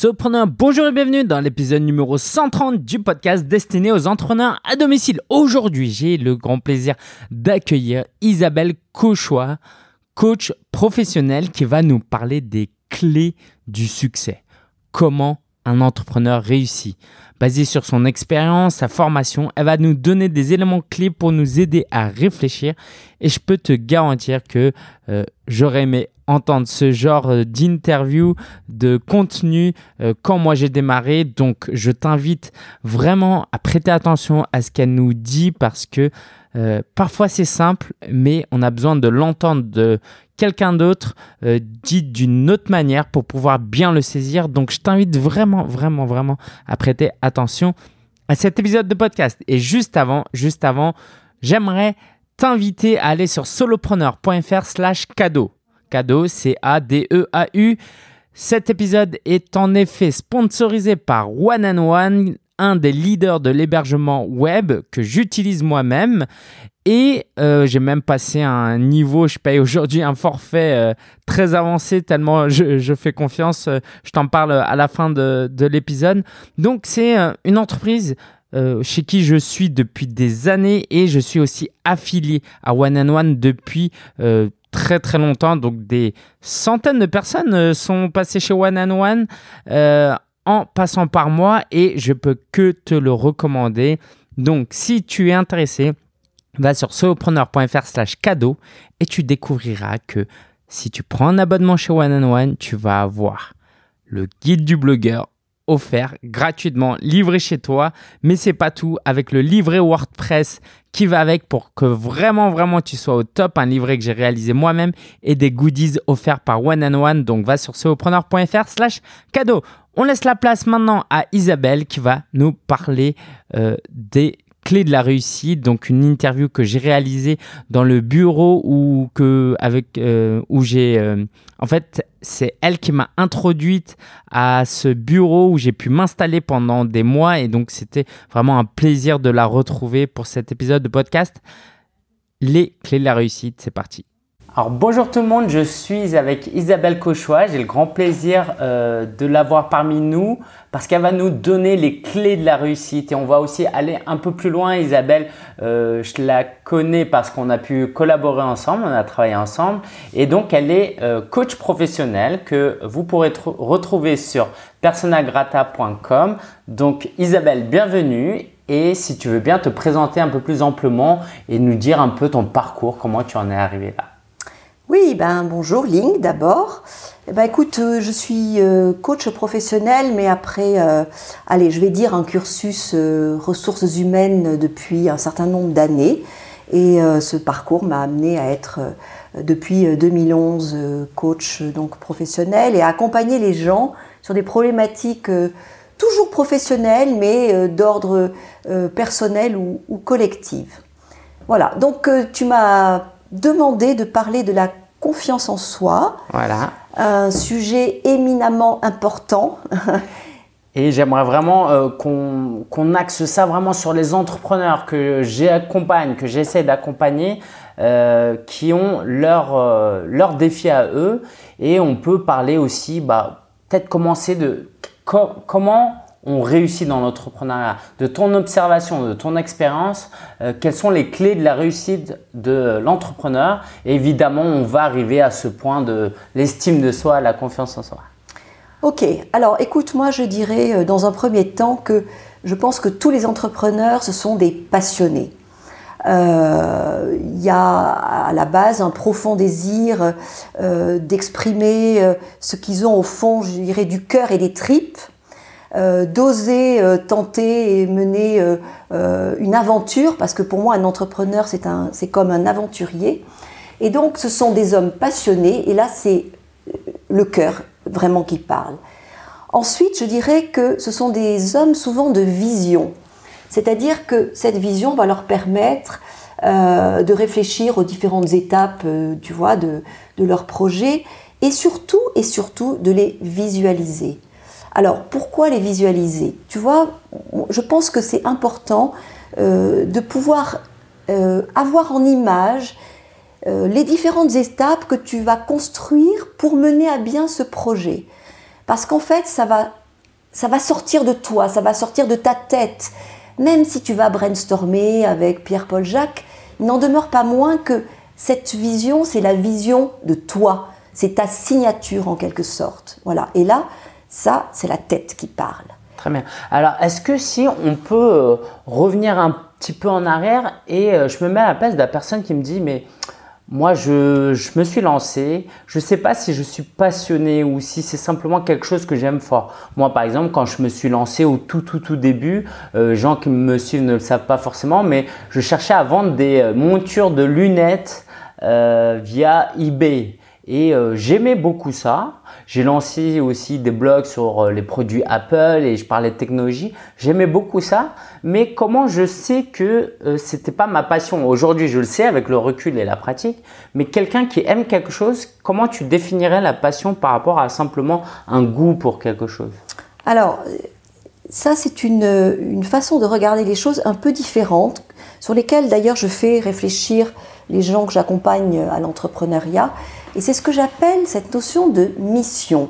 Sopreneur, bonjour et bienvenue dans l'épisode numéro 130 du podcast destiné aux entrepreneurs à domicile. Aujourd'hui, j'ai le grand plaisir d'accueillir Isabelle Cauchois, coach professionnel qui va nous parler des clés du succès. Comment un entrepreneur réussit. Basé sur son expérience, sa formation, elle va nous donner des éléments clés pour nous aider à réfléchir. Et je peux te garantir que euh, j'aurais aimé entendre ce genre euh, d'interview, de contenu euh, quand moi j'ai démarré. Donc je t'invite vraiment à prêter attention à ce qu'elle nous dit parce que euh, parfois c'est simple, mais on a besoin de l'entendre de quelqu'un d'autre dit d'une autre manière pour pouvoir bien le saisir. Donc je t'invite vraiment, vraiment, vraiment à prêter attention à cet épisode de podcast. Et juste avant, juste avant, j'aimerais t'inviter à aller sur solopreneur.fr slash cadeau. Cadeau, C-A-D-E-A-U. Cet épisode est en effet sponsorisé par One and One, un des leaders de l'hébergement web que j'utilise moi-même. Et euh, j'ai même passé un niveau, je paye aujourd'hui un forfait euh, très avancé tellement je, fais confiance. Euh, je t'en parle à la fin de, de l'épisode. Donc c'est une entreprise chez qui je suis depuis des années et je suis aussi affilié à One and One depuis très très longtemps. Donc des centaines de personnes euh, sont passées chez One and One euh, en passant par moi et je peux que te le recommander. Donc si tu es intéressé, va sur solopreneur.fr slash cadeau et tu découvriras que si tu prends un abonnement chez One and One, tu vas avoir le guide du blogueur offert gratuitement, livré chez toi. Mais c'est pas tout. Avec le livret WordPress qui va avec pour que vraiment, vraiment tu sois au top. Un livret que j'ai réalisé moi-même et des goodies offerts par One and One. Donc va sur ceopreneur.fr slash cadeau. On laisse la place maintenant à Isabelle qui va nous parler euh, des clé de la réussite, donc une interview que j'ai réalisée dans le bureau euh, où j'ai euh, en fait c'est elle qui m'a introduite à ce bureau où j'ai pu m'installer pendant des mois et donc c'était vraiment un plaisir de la retrouver pour cet épisode de podcast. Les clés de la réussite, c'est parti. Alors bonjour tout le monde, je suis avec Isabelle Cauchois. J'ai le grand plaisir euh, de l'avoir parmi nous parce qu'elle va nous donner les clés de la réussite et on va aussi aller un peu plus loin. Isabelle, euh, je la connais parce qu'on a pu collaborer ensemble, on a travaillé ensemble et donc elle est euh, coach professionnel que vous pourrez retrouver sur personagrata.com. Donc Isabelle, bienvenue et si tu veux bien te présenter un peu plus amplement et nous dire un peu ton parcours, comment tu en es arrivé là. Oui, ben bonjour Ling d'abord. Eh ben écoute, euh, je suis euh, coach professionnel, mais après, euh, allez, je vais dire un cursus ressources humaines depuis un certain nombre d'années. Et ce parcours m'a amené à être depuis 2011 coach donc professionnel et à accompagner les gens sur des problématiques toujours professionnelles, mais d'ordre personnel ou, ou collectif. Voilà. Donc tu m'as demander de parler de la confiance en soi. Voilà. Un sujet éminemment important. Et j'aimerais vraiment euh, qu'on axe ça vraiment sur les entrepreneurs que j'accompagne, que j'essaie d'accompagner, euh, qui ont leur, euh, leur défi à eux. Et on peut parler aussi, bah, peut-être commencer de comment on réussit dans l'entrepreneuriat, de ton observation, de ton expérience, euh, quelles sont les clés de la réussite de l'entrepreneur? évidemment, on va arriver à ce point de l'estime de soi, la confiance en soi. Ok, alors écoute, moi je dirais euh, dans un premier temps que je pense que tous les entrepreneurs, ce sont des passionnés. Euh, il y a à la base un profond désir d'exprimer ce qu'ils ont au fond, je dirais, du cœur et des tripes. Euh, d'oser euh, tenter et mener euh, une aventure, parce que pour moi un entrepreneur c'est comme un aventurier. Et donc ce sont des hommes passionnés, et là c'est le cœur vraiment qui parle. Ensuite, je dirais que ce sont des hommes souvent de vision, c'est-à-dire que cette vision va leur permettre de réfléchir aux différentes étapes, tu vois, de, de leur projet, et surtout, et surtout de les visualiser. Alors, pourquoi les visualiser? Tu vois, je pense que c'est important euh, de pouvoir euh, avoir en image euh, les différentes étapes que tu vas construire pour mener à bien ce projet. Parce qu'en fait, ça va ça va sortir de toi, ça va sortir de ta tête. Même si tu vas brainstormer avec Pierre-Paul Jacques, il n'en demeure pas moins que cette vision, c'est la vision de toi. C'est ta signature en quelque sorte. Voilà. Et là, ça, c'est la tête qui parle. Très bien. Alors, est-ce que si on peut euh, revenir un petit peu en arrière et euh, je me mets à la place de la personne qui me dit, mais moi, je, me suis lancé. Je ne sais pas si je suis passionné ou si c'est simplement quelque chose que j'aime fort. Moi, par exemple, quand je me suis lancé au tout, tout, tout début, euh, gens qui me suivent ne le savent pas forcément, mais je cherchais à vendre des montures de lunettes via eBay. Et j'aimais beaucoup ça. J'ai lancé aussi des blogs sur euh, les produits Apple et je parlais de technologie. J'aimais beaucoup ça, mais comment je sais que euh, c'était pas ma passion? Aujourd'hui, je le sais avec le recul et la pratique, mais quelqu'un qui aime quelque chose, comment tu définirais la passion par rapport à simplement un goût pour quelque chose? Alors, ça, c'est une, une façon de regarder les choses un peu différente, sur lesquelles d'ailleurs je fais réfléchir les gens que j'accompagne à l'entrepreneuriat. Et c'est ce que j'appelle cette notion de mission.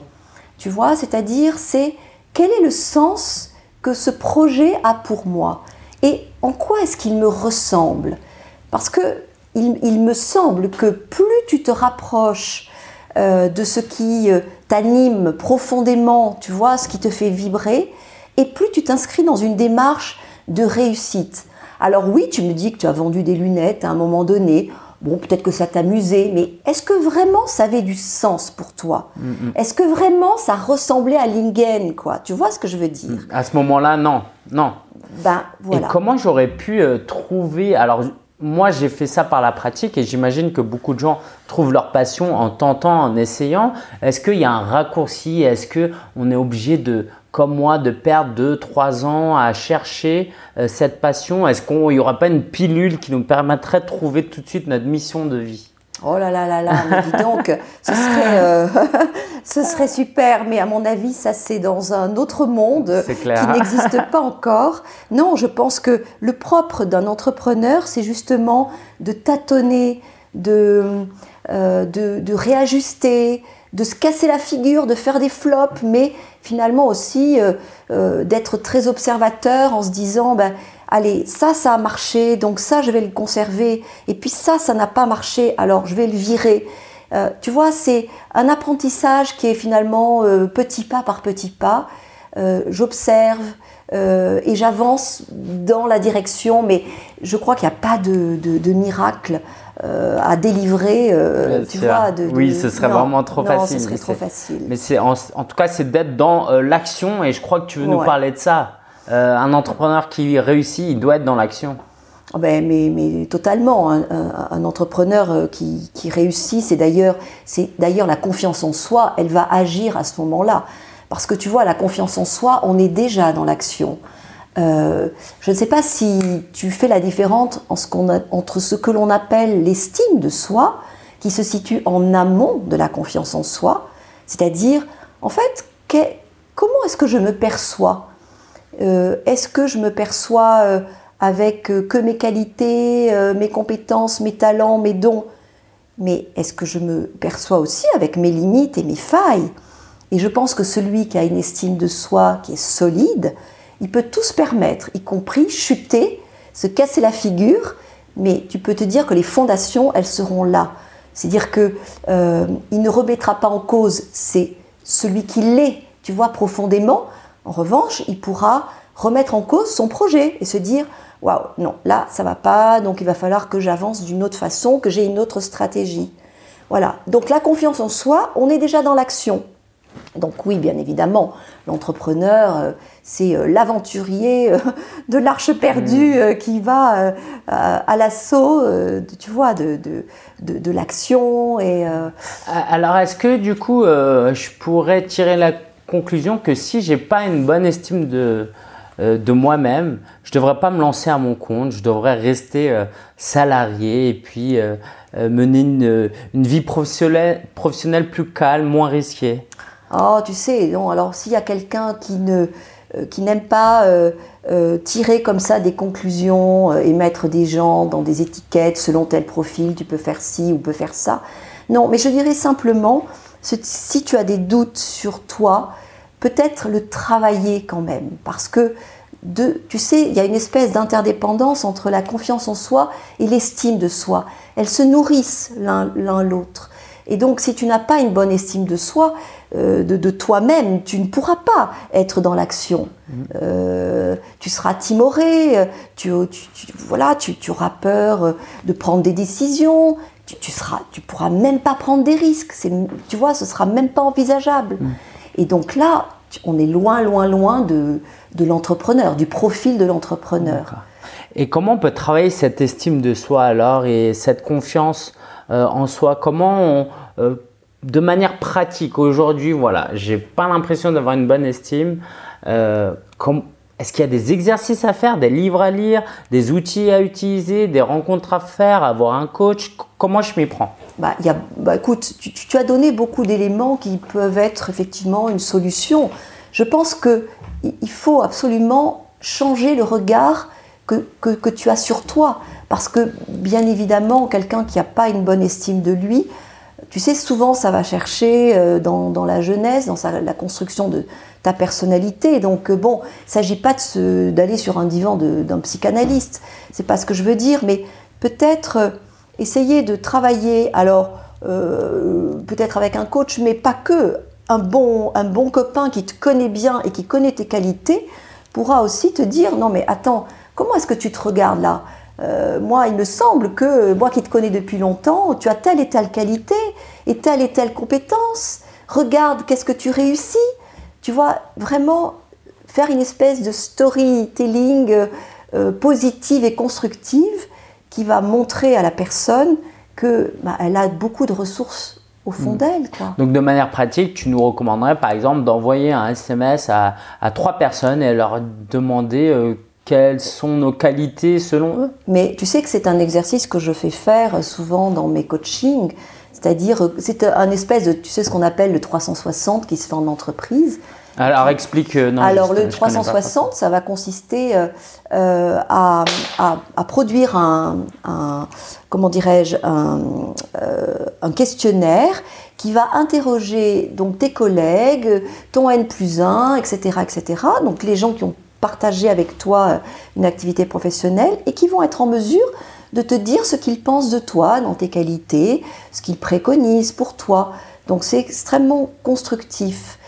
Tu vois, c'est-à-dire c'est quel est le sens que ce projet a pour moi et en quoi est-ce qu'il me ressemble? Parce que il, me semble que plus tu te rapproches euh, de ce qui euh, t'anime profondément, tu vois, ce qui te fait vibrer, et plus tu t'inscris dans une démarche de réussite. Alors oui, tu me dis que tu as vendu des lunettes à un moment donné. Bon, peut-être que ça t'amusait, mais est-ce que vraiment ça avait du sens pour toi? Mm, mm. Est-ce que vraiment ça ressemblait à Lingen, quoi? Tu vois ce que je veux dire? À ce moment-là, non, non. Ben voilà. Et comment j'aurais pu euh, trouver Alors, moi, j'ai fait ça par la pratique et j'imagine que beaucoup de gens trouvent leur passion en tentant, en essayant. Est-ce qu'il y a un raccourci? Est-ce que on est obligé de comme moi, de perdre 2-3 ans à chercher euh, cette passion? Est-ce qu'il n'y aura pas une pilule qui nous permettrait de trouver tout de suite notre mission de vie? Oh là là là là, mais dis donc, ce serait, euh, ce serait super, mais à mon avis, ça c'est dans un autre monde qui n'existe pas encore. Non, je pense que le propre d'un entrepreneur, c'est justement de tâtonner, de, euh, de, de réajuster, de se casser la figure, de faire des flops, mais finalement aussi euh, euh, d'être très observateur en se disant, ben, allez, ça, ça a marché, donc ça, je vais le conserver, et puis ça, ça n'a pas marché, alors je vais le virer. Euh, tu vois, c'est un apprentissage qui est finalement petit pas par petit pas. J'observe et j'avance dans la direction, mais je crois qu'il n'y a pas de, de miracle. Euh, à délivrer, euh, tu vois. De, oui, ce serait vraiment trop non, facile. Ce serait trop facile. Mais c'est en, tout cas, c'est d'être dans euh, l'action et je crois que tu veux nous parler de ça. un entrepreneur qui réussit, il doit être dans l'action. Ah ben, mais, mais, totalement. Un, entrepreneur qui, qui réussit, c'est d'ailleurs, c'est d'ailleurs la confiance en soi, elle va agir à ce moment-là. Parce que tu vois, la confiance en soi, on est déjà dans l'action. Euh, je ne sais pas si tu fais la différence entre ce que l'on appelle l'estime de soi, qui se situe en amont de la confiance en soi, c'est-à-dire, en fait, comment est-ce que je me perçois? Euh, Est-ce que je me perçois euh, avec que mes qualités, mes compétences, mes talents, mes dons? Mais est-ce que je me perçois aussi avec mes limites et mes failles? Et je pense que celui qui a une estime de soi qui est solide, il peut tout se permettre, y compris chuter, se casser la figure, mais tu peux te dire que les fondations, elles seront là. C'est-à-dire qu'il euh, ne remettra pas en cause c'est celui qui l'est, tu vois, profondément. En revanche, il pourra remettre en cause son projet et se dire waouh, non, là, ça va pas, donc il va falloir que j'avance d'une autre façon, que j'ai une autre stratégie. Voilà. Donc la confiance en soi, on est déjà dans l'action. Donc oui, bien évidemment, l'entrepreneur, euh, c'est euh, l'aventurier euh, de l'arche perdue mm. qui va à l'assaut, tu vois, de, de, l'action. Et, Alors est-ce que du coup, je pourrais tirer la conclusion que si j'ai pas une bonne estime de, de moi-même, je devrais pas me lancer à mon compte, je devrais rester salarié et puis mener une, une vie professionnelle, professionnelle plus calme, moins risquée? Oh, tu sais, non, alors s'il y a quelqu'un qui ne euh, qui n'aime pas euh, euh, tirer comme ça des conclusions et mettre des gens dans des étiquettes selon tel profil, tu peux faire ci ou peux faire ça. Non, mais je dirais simplement, si tu as des doutes sur toi, peut-être le travailler quand même, parce que tu sais, il y a une espèce d'interdépendance entre la confiance en soi et l'estime de soi. Elles se nourrissent l'un l'autre. Et donc, si tu n'as pas une bonne estime de soi, euh, de, toi-même, tu ne pourras pas être dans l'action. Mm. Euh, tu seras timoré, tu, voilà, tu, auras peur de prendre des décisions, tu, seras, tu pourras même pas prendre des risques. Tu vois, ce sera même pas envisageable. Mm. Et donc là, on est loin, loin, loin de, de l'entrepreneur, du profil de l'entrepreneur. Et comment on peut travailler cette estime de soi alors et cette confiance euh, en soi Comment euh, de manière pratique aujourd'hui, voilà, j'ai pas l'impression d'avoir une bonne estime. Euh, est-ce qu'il y a des exercices à faire, des livres à lire, des outils à utiliser, des rencontres à faire, avoir un coach? Comment je m'y prends? Bah, y a, bah, écoute, tu, as donné beaucoup d'éléments qui peuvent être effectivement une solution. Je pense que il faut absolument changer le regard que, que, tu as sur toi. Parce que, bien évidemment, quelqu'un qui n'a pas une bonne estime de lui, tu sais, souvent ça va chercher euh, dans, dans la jeunesse, dans la construction de ta personnalité. Donc, euh, bon, il ne s'agit pas d'aller sur un divan d'un psychanalyste. C'est pas ce que je veux dire, mais peut-être euh, essayer de travailler, alors, peut-être avec un coach, mais pas que, un bon, un bon copain qui te connaît bien et qui connaît tes qualités pourra aussi te dire non mais attends, comment est-ce que tu te regardes là? Euh, moi, il me semble que moi qui te connais depuis longtemps, tu as telle et telle qualité et telle et telle compétence. Regarde, qu'est-ce que tu réussis? Tu vois, vraiment faire une espèce de storytelling euh, positive et constructive qui va montrer à la personne qu'elle bah, a beaucoup de ressources au fond hmm. d'elle. Donc de manière pratique, tu nous recommanderais par exemple d'envoyer un SMS à, trois personnes et leur demander euh, quelles sont nos qualités selon eux Mais tu sais que c'est un exercice que je fais faire souvent dans mes coachings, c'est-à-dire c'est un espèce de, tu sais ce qu'on appelle le 360 qui se fait en entreprise. Alors explique. Euh, non, Alors le 360, ça va consister euh, euh, à, produire un, comment dirais-je, un, questionnaire qui va interroger donc tes collègues, ton N plus 1, etc., etc. Donc les gens qui ont partagé avec toi une activité professionnelle et qui vont être en mesure de te dire ce qu'ils pensent de toi, dans tes qualités, ce qu'ils préconisent pour toi. Donc c'est extrêmement constructif.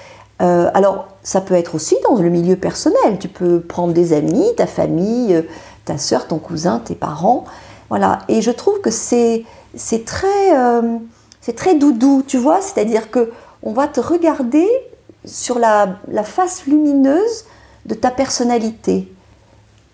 Euh, alors, ça peut être aussi dans le milieu personnel. Tu peux prendre des amis, ta famille, euh, ta soeur, ton cousin, tes parents. Voilà. Et je trouve que c'est très, euh, très doudou, tu vois. C'est-à-dire que on va te regarder sur la face lumineuse de ta personnalité.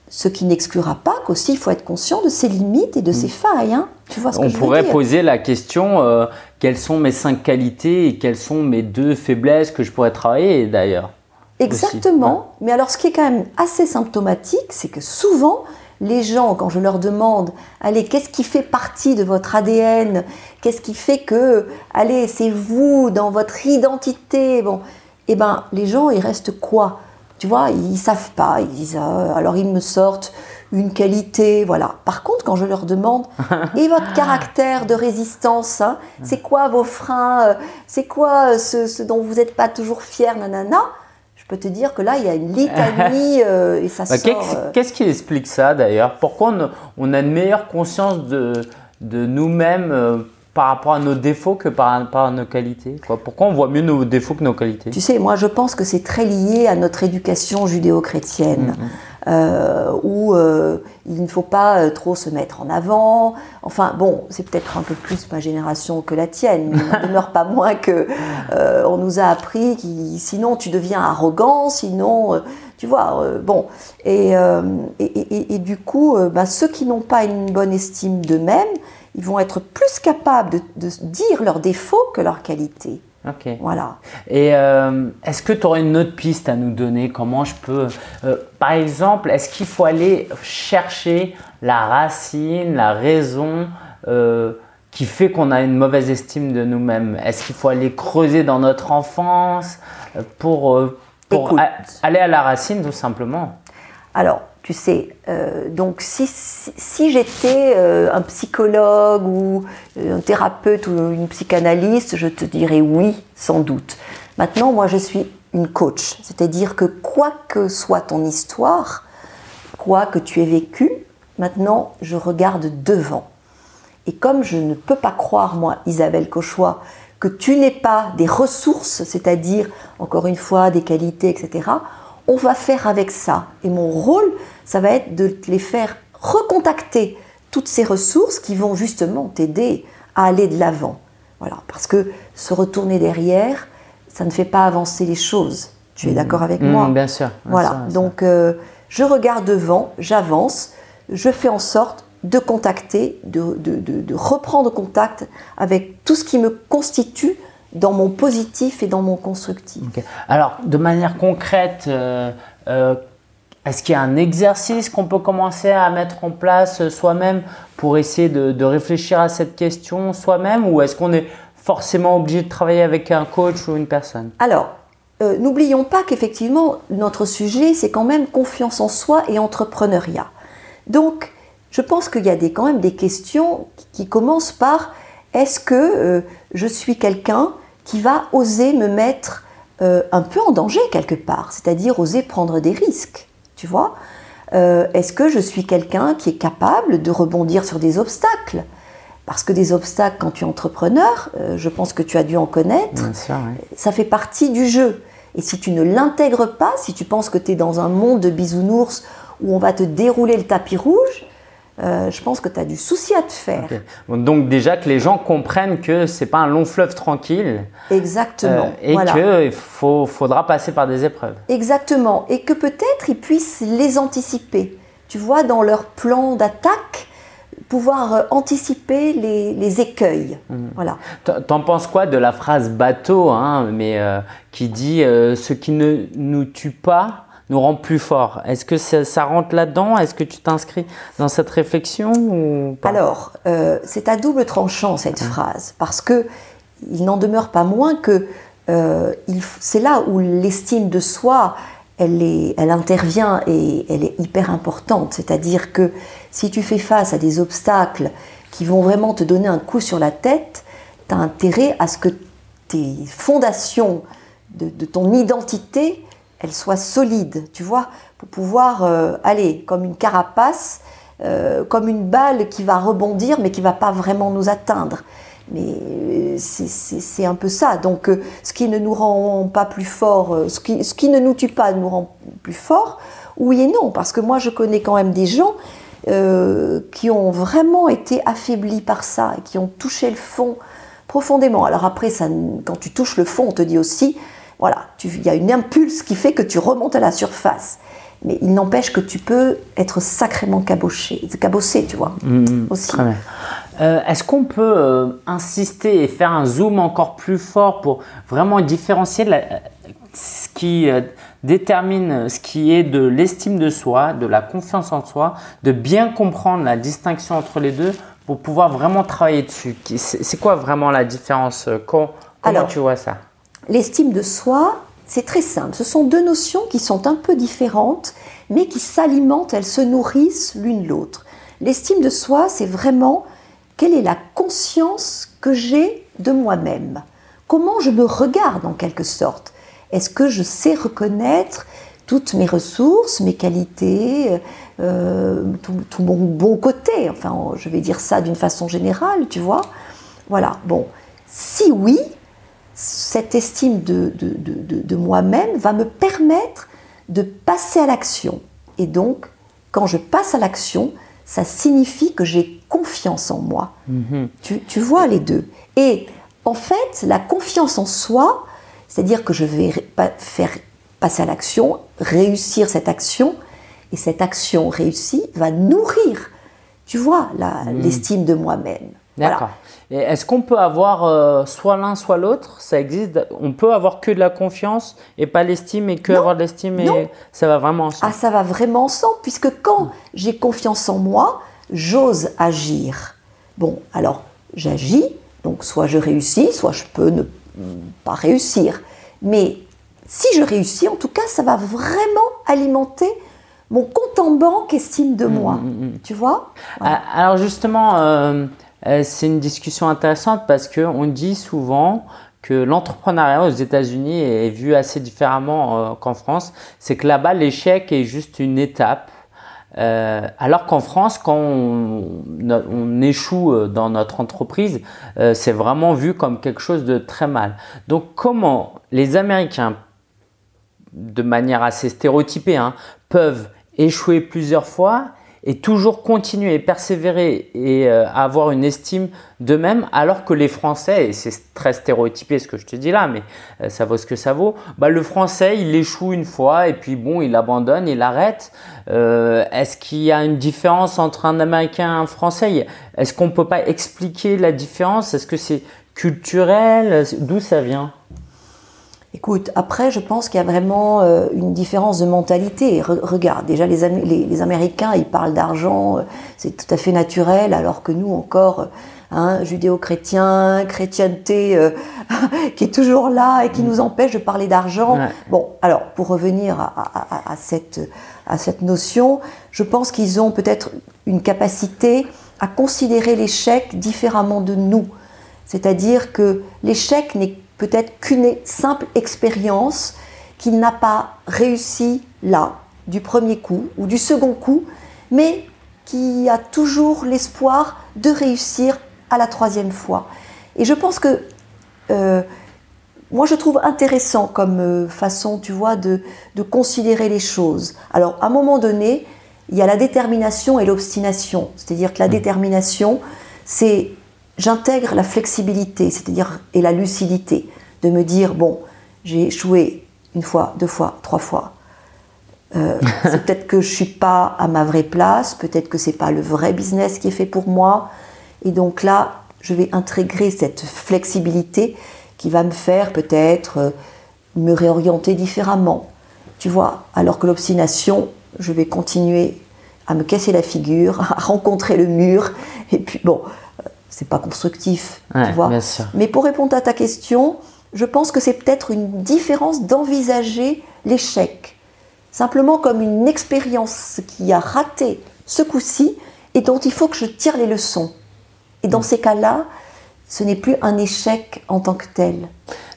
Ce qui n'exclura pas qu'aussi il faut être conscient de ses limites et de ses mm. failles. Hein. Tu vois ce On pourrait poser la question euh, quelles sont mes cinq qualités et quelles sont mes deux faiblesses que je pourrais travailler d'ailleurs? Exactement. Mais alors, ce qui est quand même assez symptomatique, c'est que souvent, les gens, quand je leur demande, allez, qu'est-ce qui fait partie de votre ADN Qu'est-ce qui fait que, allez, c'est vous dans votre identité? Bon, eh ben, les gens, ils restent quoi? Tu vois, ils savent pas, ils disent, ah, alors ils me sortent une qualité, voilà. Par contre, quand je leur demande, et votre caractère de résistance, hein, c'est quoi vos freins, euh, c'est quoi euh, ce, dont vous n'êtes pas toujours fier, nanana, je peux te dire que là, il y a une litanie euh, et ça bah, sort. Qu'est-ce qui explique ça d'ailleurs? Pourquoi on, a une meilleure conscience de, de nous-mêmes par rapport à nos défauts que par rapport à nos qualités Pourquoi on voit mieux nos défauts que nos qualités? Tu sais, moi je pense que c'est très lié à notre éducation judéo-chrétienne, mm-hmm. euh, où euh, il ne faut pas euh, trop se mettre en avant. Enfin bon, c'est peut-être un peu plus ma génération que la tienne, mais il ne demeure pas moins que on nous a appris que sinon tu deviens arrogant, sinon tu vois, bon. Et, et, du coup, bah, ceux qui n'ont pas une bonne estime d'eux-mêmes, ils vont être plus capables de, dire leurs défauts que leurs qualités. Ok. Voilà. Et euh, est-ce que tu aurais une autre piste à nous donner? Comment je peux. Euh, par exemple, est-ce qu'il faut aller chercher la racine, la raison euh, qui fait qu'on a une mauvaise estime de nous-mêmes? Est-ce qu'il faut aller creuser dans notre enfance pour, pour aller à la racine, tout simplement? Alors, tu sais, euh, donc si, j'étais euh, un psychologue ou euh, un thérapeute ou une psychanalyste, je te dirais oui, sans doute. Maintenant, moi, je suis une coach. C'est-à-dire que quoi que soit ton histoire, quoi que tu aies vécu, maintenant je regarde devant. Et comme je ne peux pas croire, moi, Isabelle Cauchois, que tu n'es pas des ressources, c'est-à-dire, encore une fois, des qualités, etc., on va faire avec ça. Et mon rôle, ça va être de les faire recontacter toutes ces ressources qui vont justement t'aider à aller de l'avant. Voilà, parce que se retourner derrière, ça ne fait pas avancer les choses. Tu es mmh. d'accord avec mmh, moi Bien sûr. voilà, donc euh, je regarde devant, j'avance, je fais en sorte de contacter, de, reprendre contact avec tout ce qui me constitue dans mon positif et dans mon constructif. Alors, de manière concrète, euh, euh, est-ce qu'il y a un exercice qu'on peut commencer à mettre en place soi-même pour essayer de, réfléchir à cette question soi-même ou est-ce qu'on est forcément obligé de travailler avec un coach ou une personne? Alors, euh, n'oublions pas qu'effectivement, notre sujet, c'est quand même confiance en soi et entrepreneuriat. Donc, je pense qu'il y a des, quand même des questions qui commencent par est-ce que euh, je suis quelqu'un qui va oser me mettre euh, un peu en danger quelque part, c'est-à-dire oser prendre des risques, tu vois. Euh, Est-ce que je suis quelqu'un qui est capable de rebondir sur des obstacles? Parce que des obstacles, quand tu es entrepreneur, je pense que tu as dû en connaître, ça fait partie du jeu. Et si tu ne l'intègres pas, si tu penses que tu es dans un monde de bisounours où on va te dérouler le tapis rouge, euh, je pense que tu as du souci à te faire. Donc déjà que les gens comprennent que c'est pas un long fleuve tranquille. Exactement. Euh, et qu'il faudra passer par des épreuves. Exactement. Et que peut-être ils puissent les anticiper. Tu vois, dans leur plan d'attaque, pouvoir euh, anticiper les, écueils. Mmh. Voilà. T'en penses quoi de la phrase bateau, hein, mais qui dit ce qui ne nous tue pas nous rend plus forts. Est-ce que ça, rentre là-dedans? Est-ce que tu t'inscris dans cette réflexion ou Alors, euh, c'est à double tranchant cette phrase, parce que il n'en demeure pas moins que euh, c'est là où l'estime de soi, elle, est, elle intervient et elle est hyper importante. C'est-à-dire que si tu fais face à des obstacles qui vont vraiment te donner un coup sur la tête, tu as intérêt à ce que tes fondations de, de ton identité elle soit solide, tu vois, pour pouvoir euh, aller comme une carapace, euh, comme une balle qui va rebondir mais qui va pas vraiment nous atteindre. Mais euh, c'est un peu ça. Donc ce qui ne nous rend pas plus fort, ce qui, ne nous tue pas nous rend plus fort, oui et non, parce que moi je connais quand même des gens qui ont vraiment été affaiblis par ça et qui ont touché le fond profondément. Alors après, ça, quand tu touches le fond, on te dit aussi, voilà, il y a une impulse qui fait que tu remontes à la surface. Mais il n'empêche que tu peux être sacrément caboché, cabossé, tu vois. Mmh, mmh. aussi. Très bien. Euh, est-ce qu'on peut euh, insister et faire un zoom encore plus fort pour vraiment différencier ce qui euh, détermine ce qui est de l'estime de soi, de la confiance en soi, de bien comprendre la distinction entre les deux pour pouvoir vraiment travailler dessus? C'est quoi vraiment la différence? Comment, tu vois ça? L'estime de soi, c'est très simple. Ce sont deux notions qui sont un peu différentes, mais qui s'alimentent, elles se nourrissent l'une l'autre. L'estime de soi, c'est vraiment quelle est la conscience que j'ai de moi-même. Comment je me regarde en quelque sorte. Est-ce que je sais reconnaître toutes mes ressources, mes qualités, euh, tout, tout, mon bon côté Enfin, je vais dire ça d'une façon générale, tu vois? Voilà, bon. Si oui, cette estime de, de, moi-même va me permettre de passer à l'action. Et donc, quand je passe à l'action, ça signifie que j'ai confiance en moi. Mhm. Tu, tu, vois les deux. Et en fait, la confiance en soi, c'est-à-dire que je vais faire passer à l'action, réussir cette action, et cette action réussie va nourrir, tu vois, mhm. l'estime de moi-même. D'accord. Est-ce qu'on peut avoir euh, soit l'un, soit l'autre? Ça existe On peut avoir que de la confiance et pas l'estime et que avoir de l'estime et ça va vraiment ensemble Ah, ça va vraiment ensemble, puisque quand j'ai confiance en moi, j'ose agir. Bon, alors j'agis, donc soit je réussis, soit je peux ne pas réussir. Mais si je réussis, en tout cas, ça va vraiment alimenter mon compte en banque estime de mmh, moi. Mmh, mmh. Tu vois? Ah, Alors justement, euh, euh, c'est une discussion intéressante parce qu'on dit souvent que l'entrepreneuriat aux États-Unis est vu assez différemment qu'en France. C'est que là-bas, l'échec est juste une étape. alors qu'en France, quand on, échoue dans notre entreprise, c'est vraiment vu comme quelque chose de très mal. Donc comment les Américains, de manière assez stéréotypée, hein, peuvent échouer plusieurs fois et toujours continuer persévérer et euh, avoir une estime d'eux-mêmes, alors que les Français, et c'est très stéréotypé ce que je te dis là, mais euh, ça vaut ce que ça vaut, bah, le Français, il échoue une fois et puis bon, il abandonne, il arrête. Euh, est-ce qu'il y a une différence entre un Américain et un Français? Est-ce qu'on ne peut pas expliquer la différence? Est-ce que c'est culturel? D'où ça vient? Écoute, après, je pense qu'il y a vraiment euh, une différence de mentalité. regarde, déjà, les, les, Américains, ils parlent d'argent, euh, c'est tout à fait naturel, alors que nous, encore, euh, hein, judéo-chrétiens, chrétienté, qui est toujours là et qui nous empêche de parler d'argent. Bon, alors, pour revenir à, cette, à cette notion, je pense qu'ils ont peut-être une capacité à considérer l'échec différemment de nous. C'est-à-dire que l'échec n'est peut-être qu'une simple expérience qu'il n'a pas réussi là, du premier coup ou du second coup, mais qui a toujours l'espoir de réussir à la troisième fois. Et je pense que euh, moi, je trouve intéressant comme euh, façon, tu vois, de, de, considérer les choses. Alors, à un moment donné, il y a la détermination et l'obstination. C'est-à-dire que la mmh. détermination, c'est j'intègre la flexibilité, c'est-à-dire et la lucidité, de me dire bon, j'ai échoué une fois, deux fois, trois fois. Euh, c'est peut-être que je suis pas à ma vraie place, peut-être que c'est pas le vrai business qui est fait pour moi, et donc là, je vais intégrer cette flexibilité qui va me faire peut-être euh, me réorienter différemment. Tu vois, alors que l'obstination, je vais continuer à me casser la figure, à rencontrer le mur, et puis bon, c'est pas constructif, tu vois. Mais pour répondre à ta question, je pense que c'est peut-être une différence d'envisager l'échec, simplement comme une expérience qui a raté ce coup-ci et dont il faut que je tire les leçons. Et dans mm. ces cas-là, ce n'est plus un échec en tant que tel.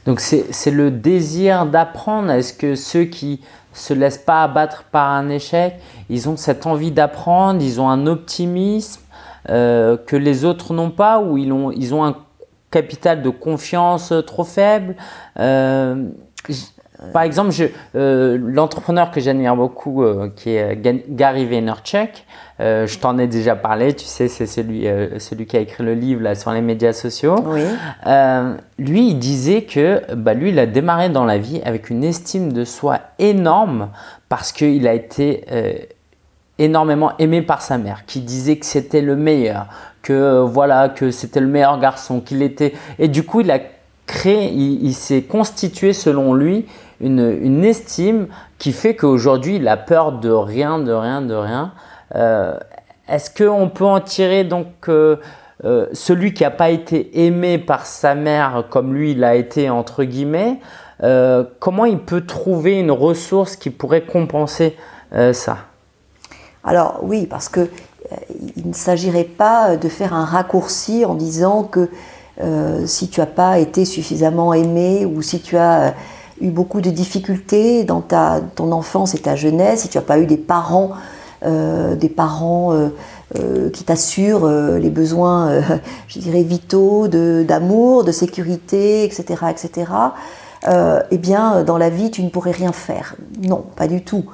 Donc c'est le désir d'apprendre. Est-ce que ceux qui se laissent pas abattre par un échec, ils ont cette envie d'apprendre, ils ont un optimisme? Euh, que les autres n'ont pas ou ils ont, ils ont un capital de confiance trop faible euh, par exemple, euh, l'entrepreneur que j'admire beaucoup, qui est Gary Vaynerchuk, je t'en ai déjà parlé, tu sais, c'est celui, celui qui a écrit le livre là, sur les médias sociaux. Oui. lui, il disait que bah, lui, il a démarré dans la vie avec une estime de soi énorme parce qu'il a été énormément aimé par sa mère, qui disait que c'était le meilleur, que euh, voilà, que c'était le meilleur garçon, qu'il était. Et du coup, il a créé, il, s'est constitué selon lui une, estime qui fait qu'aujourd'hui, il a peur de rien, de rien, de rien. Euh, est-ce qu'on peut en tirer donc euh, celui qui n'a pas été aimé par sa mère comme lui l'a été entre guillemets, comment il peut trouver une ressource qui pourrait compenser ça? Alors oui, parce que euh, il ne s'agirait pas de faire un raccourci en disant que euh, si tu n'as pas été suffisamment aimé ou si tu as euh, eu beaucoup de difficultés dans ta, ton enfance et ta jeunesse, si tu n'as pas eu des parents, des parents qui t'assurent les besoins, je dirais, vitaux d'amour, de, sécurité, etc., etc., eh bien, dans la vie, tu ne pourrais rien faire. Non, pas du tout.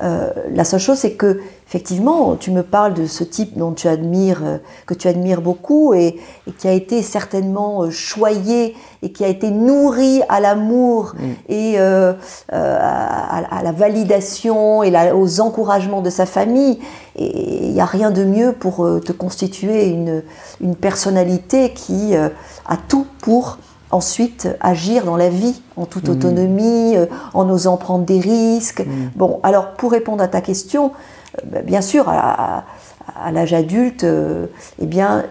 la seule chose, c'est que effectivement, tu me parles de ce type dont tu admires, euh, que tu admires beaucoup et, qui a été certainement euh, choyé et qui a été nourri à l'amour mm. et euh, à, la validation et aux encouragements de sa famille. Et il n'y a rien de mieux pour te constituer une, une personnalité qui a tout pour ensuite agir dans la vie en toute mm. autonomie, en osant prendre des risques. Mm. Bon, alors pour répondre à ta question, bien sûr, à, l'âge adulte, euh, eh bien,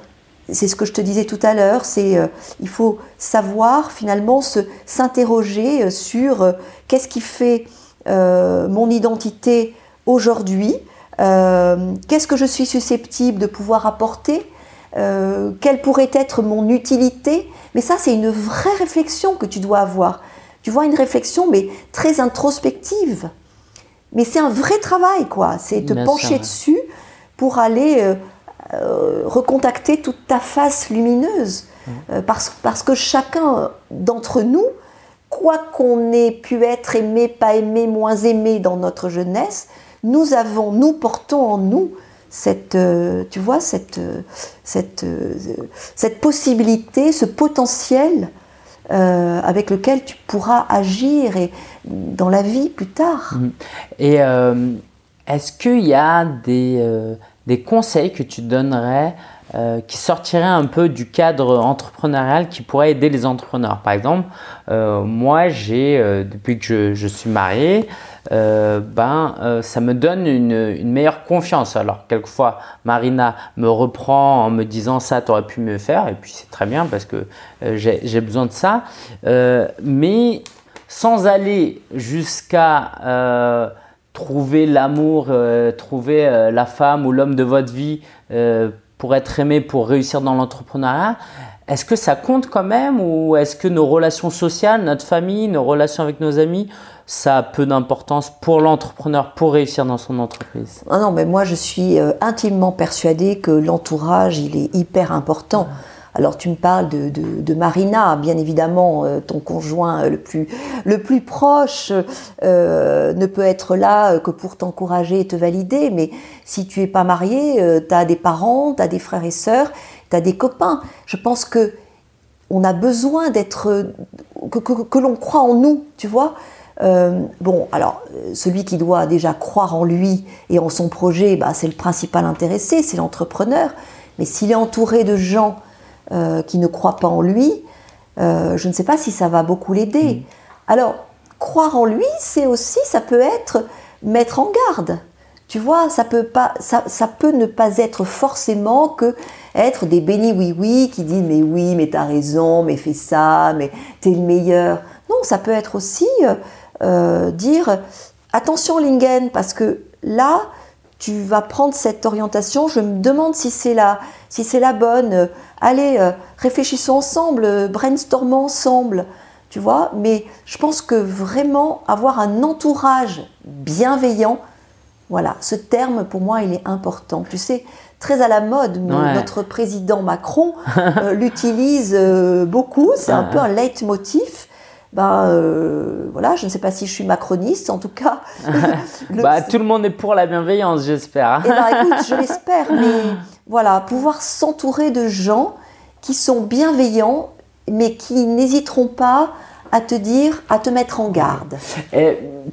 c'est ce que je te disais tout à l'heure, c'est euh, il faut savoir finalement s'interroger euh, sur qu'est-ce qui fait mon identité aujourd'hui, qu'est-ce que je suis susceptible de pouvoir apporter, Quelle pourrait être mon utilité Mais ça, c'est une vraie réflexion que tu dois avoir. Tu vois, une réflexion, mais très introspective. Mais c'est un vrai travail, quoi. C'est te pencher dessus pour aller recontacter toute ta face lumineuse. parce, parce que chacun d'entre nous, quoi qu'on ait pu être aimé, pas aimé, moins aimé dans notre jeunesse, nous avons, nous portons en nous cette, euh, tu vois, cette, euh, cette, euh, cette possibilité, ce potentiel avec lequel tu pourras agir et, dans la vie plus tard. Mmh. Et est-ce qu'il y a des, des conseils que tu donnerais euh, qui sortirait un peu du cadre entrepreneurial qui pourrait aider les entrepreneurs? Par exemple, euh, moi, j'ai, euh, depuis que je, suis marié, ben, ça me donne une, meilleure confiance. Alors, quelquefois, Marina me reprend en me disant ça, tu aurais pu me faire, et puis c'est très bien parce que j'ai besoin de ça. mais sans aller jusqu'à trouver l'amour, trouver la femme ou l'homme de votre vie pour être aimé, pour réussir dans l'entrepreneuriat, est-ce que ça compte quand même? Ou est-ce que nos relations sociales, notre famille, nos relations avec nos amis, ça a peu d'importance pour l'entrepreneur pour réussir dans son entreprise ah Non, mais moi je suis euh, intimement persuadée que l'entourage, il est hyper important. Alors tu me parles de, Marina, bien évidemment, euh, ton conjoint le plus, le plus proche euh, ne peut être là que pour t'encourager et te valider, mais si tu es pas marié, euh, tu as des parents, tu as des frères et sœurs, tu as des copains. Je pense que on a besoin d'être, que, l'on croit en nous, tu vois. Bon, alors, celui qui doit déjà croire en lui et en son projet, bah, c'est le principal intéressé, c'est l'entrepreneur. Mais s'il est entouré de gens euh, qui ne croit pas en lui, euh, je ne sais pas si ça va beaucoup l'aider. Mm. Alors, croire en lui, c'est aussi, ça peut être mettre en garde. Tu vois, ça peut, pas, ça, peut ne pas être forcément que être des bénis oui-oui qui disent mais oui, mais t'as raison, mais fais ça, mais t'es le meilleur. Non, ça peut être aussi euh, dire attention Lingen, parce que là, tu vas prendre cette orientation, je me demande si c'est la, si c'est la bonne allez, euh, réfléchissons ensemble, euh, brainstormons ensemble, tu vois. Mais je pense que vraiment avoir un entourage bienveillant, voilà, ce terme pour moi il est important. Tu sais, très à la mode, notre président Macron euh, l'utilise beaucoup, c'est un peu un leitmotiv. Ben voilà, je ne sais pas si je suis macroniste, en tout cas. bah, tout le monde est pour la bienveillance, j'espère. Eh ben, écoute, je l'espère, mais voilà, pouvoir s'entourer de gens qui sont bienveillants, mais qui n'hésiteront pas à te dire, à te mettre en garde.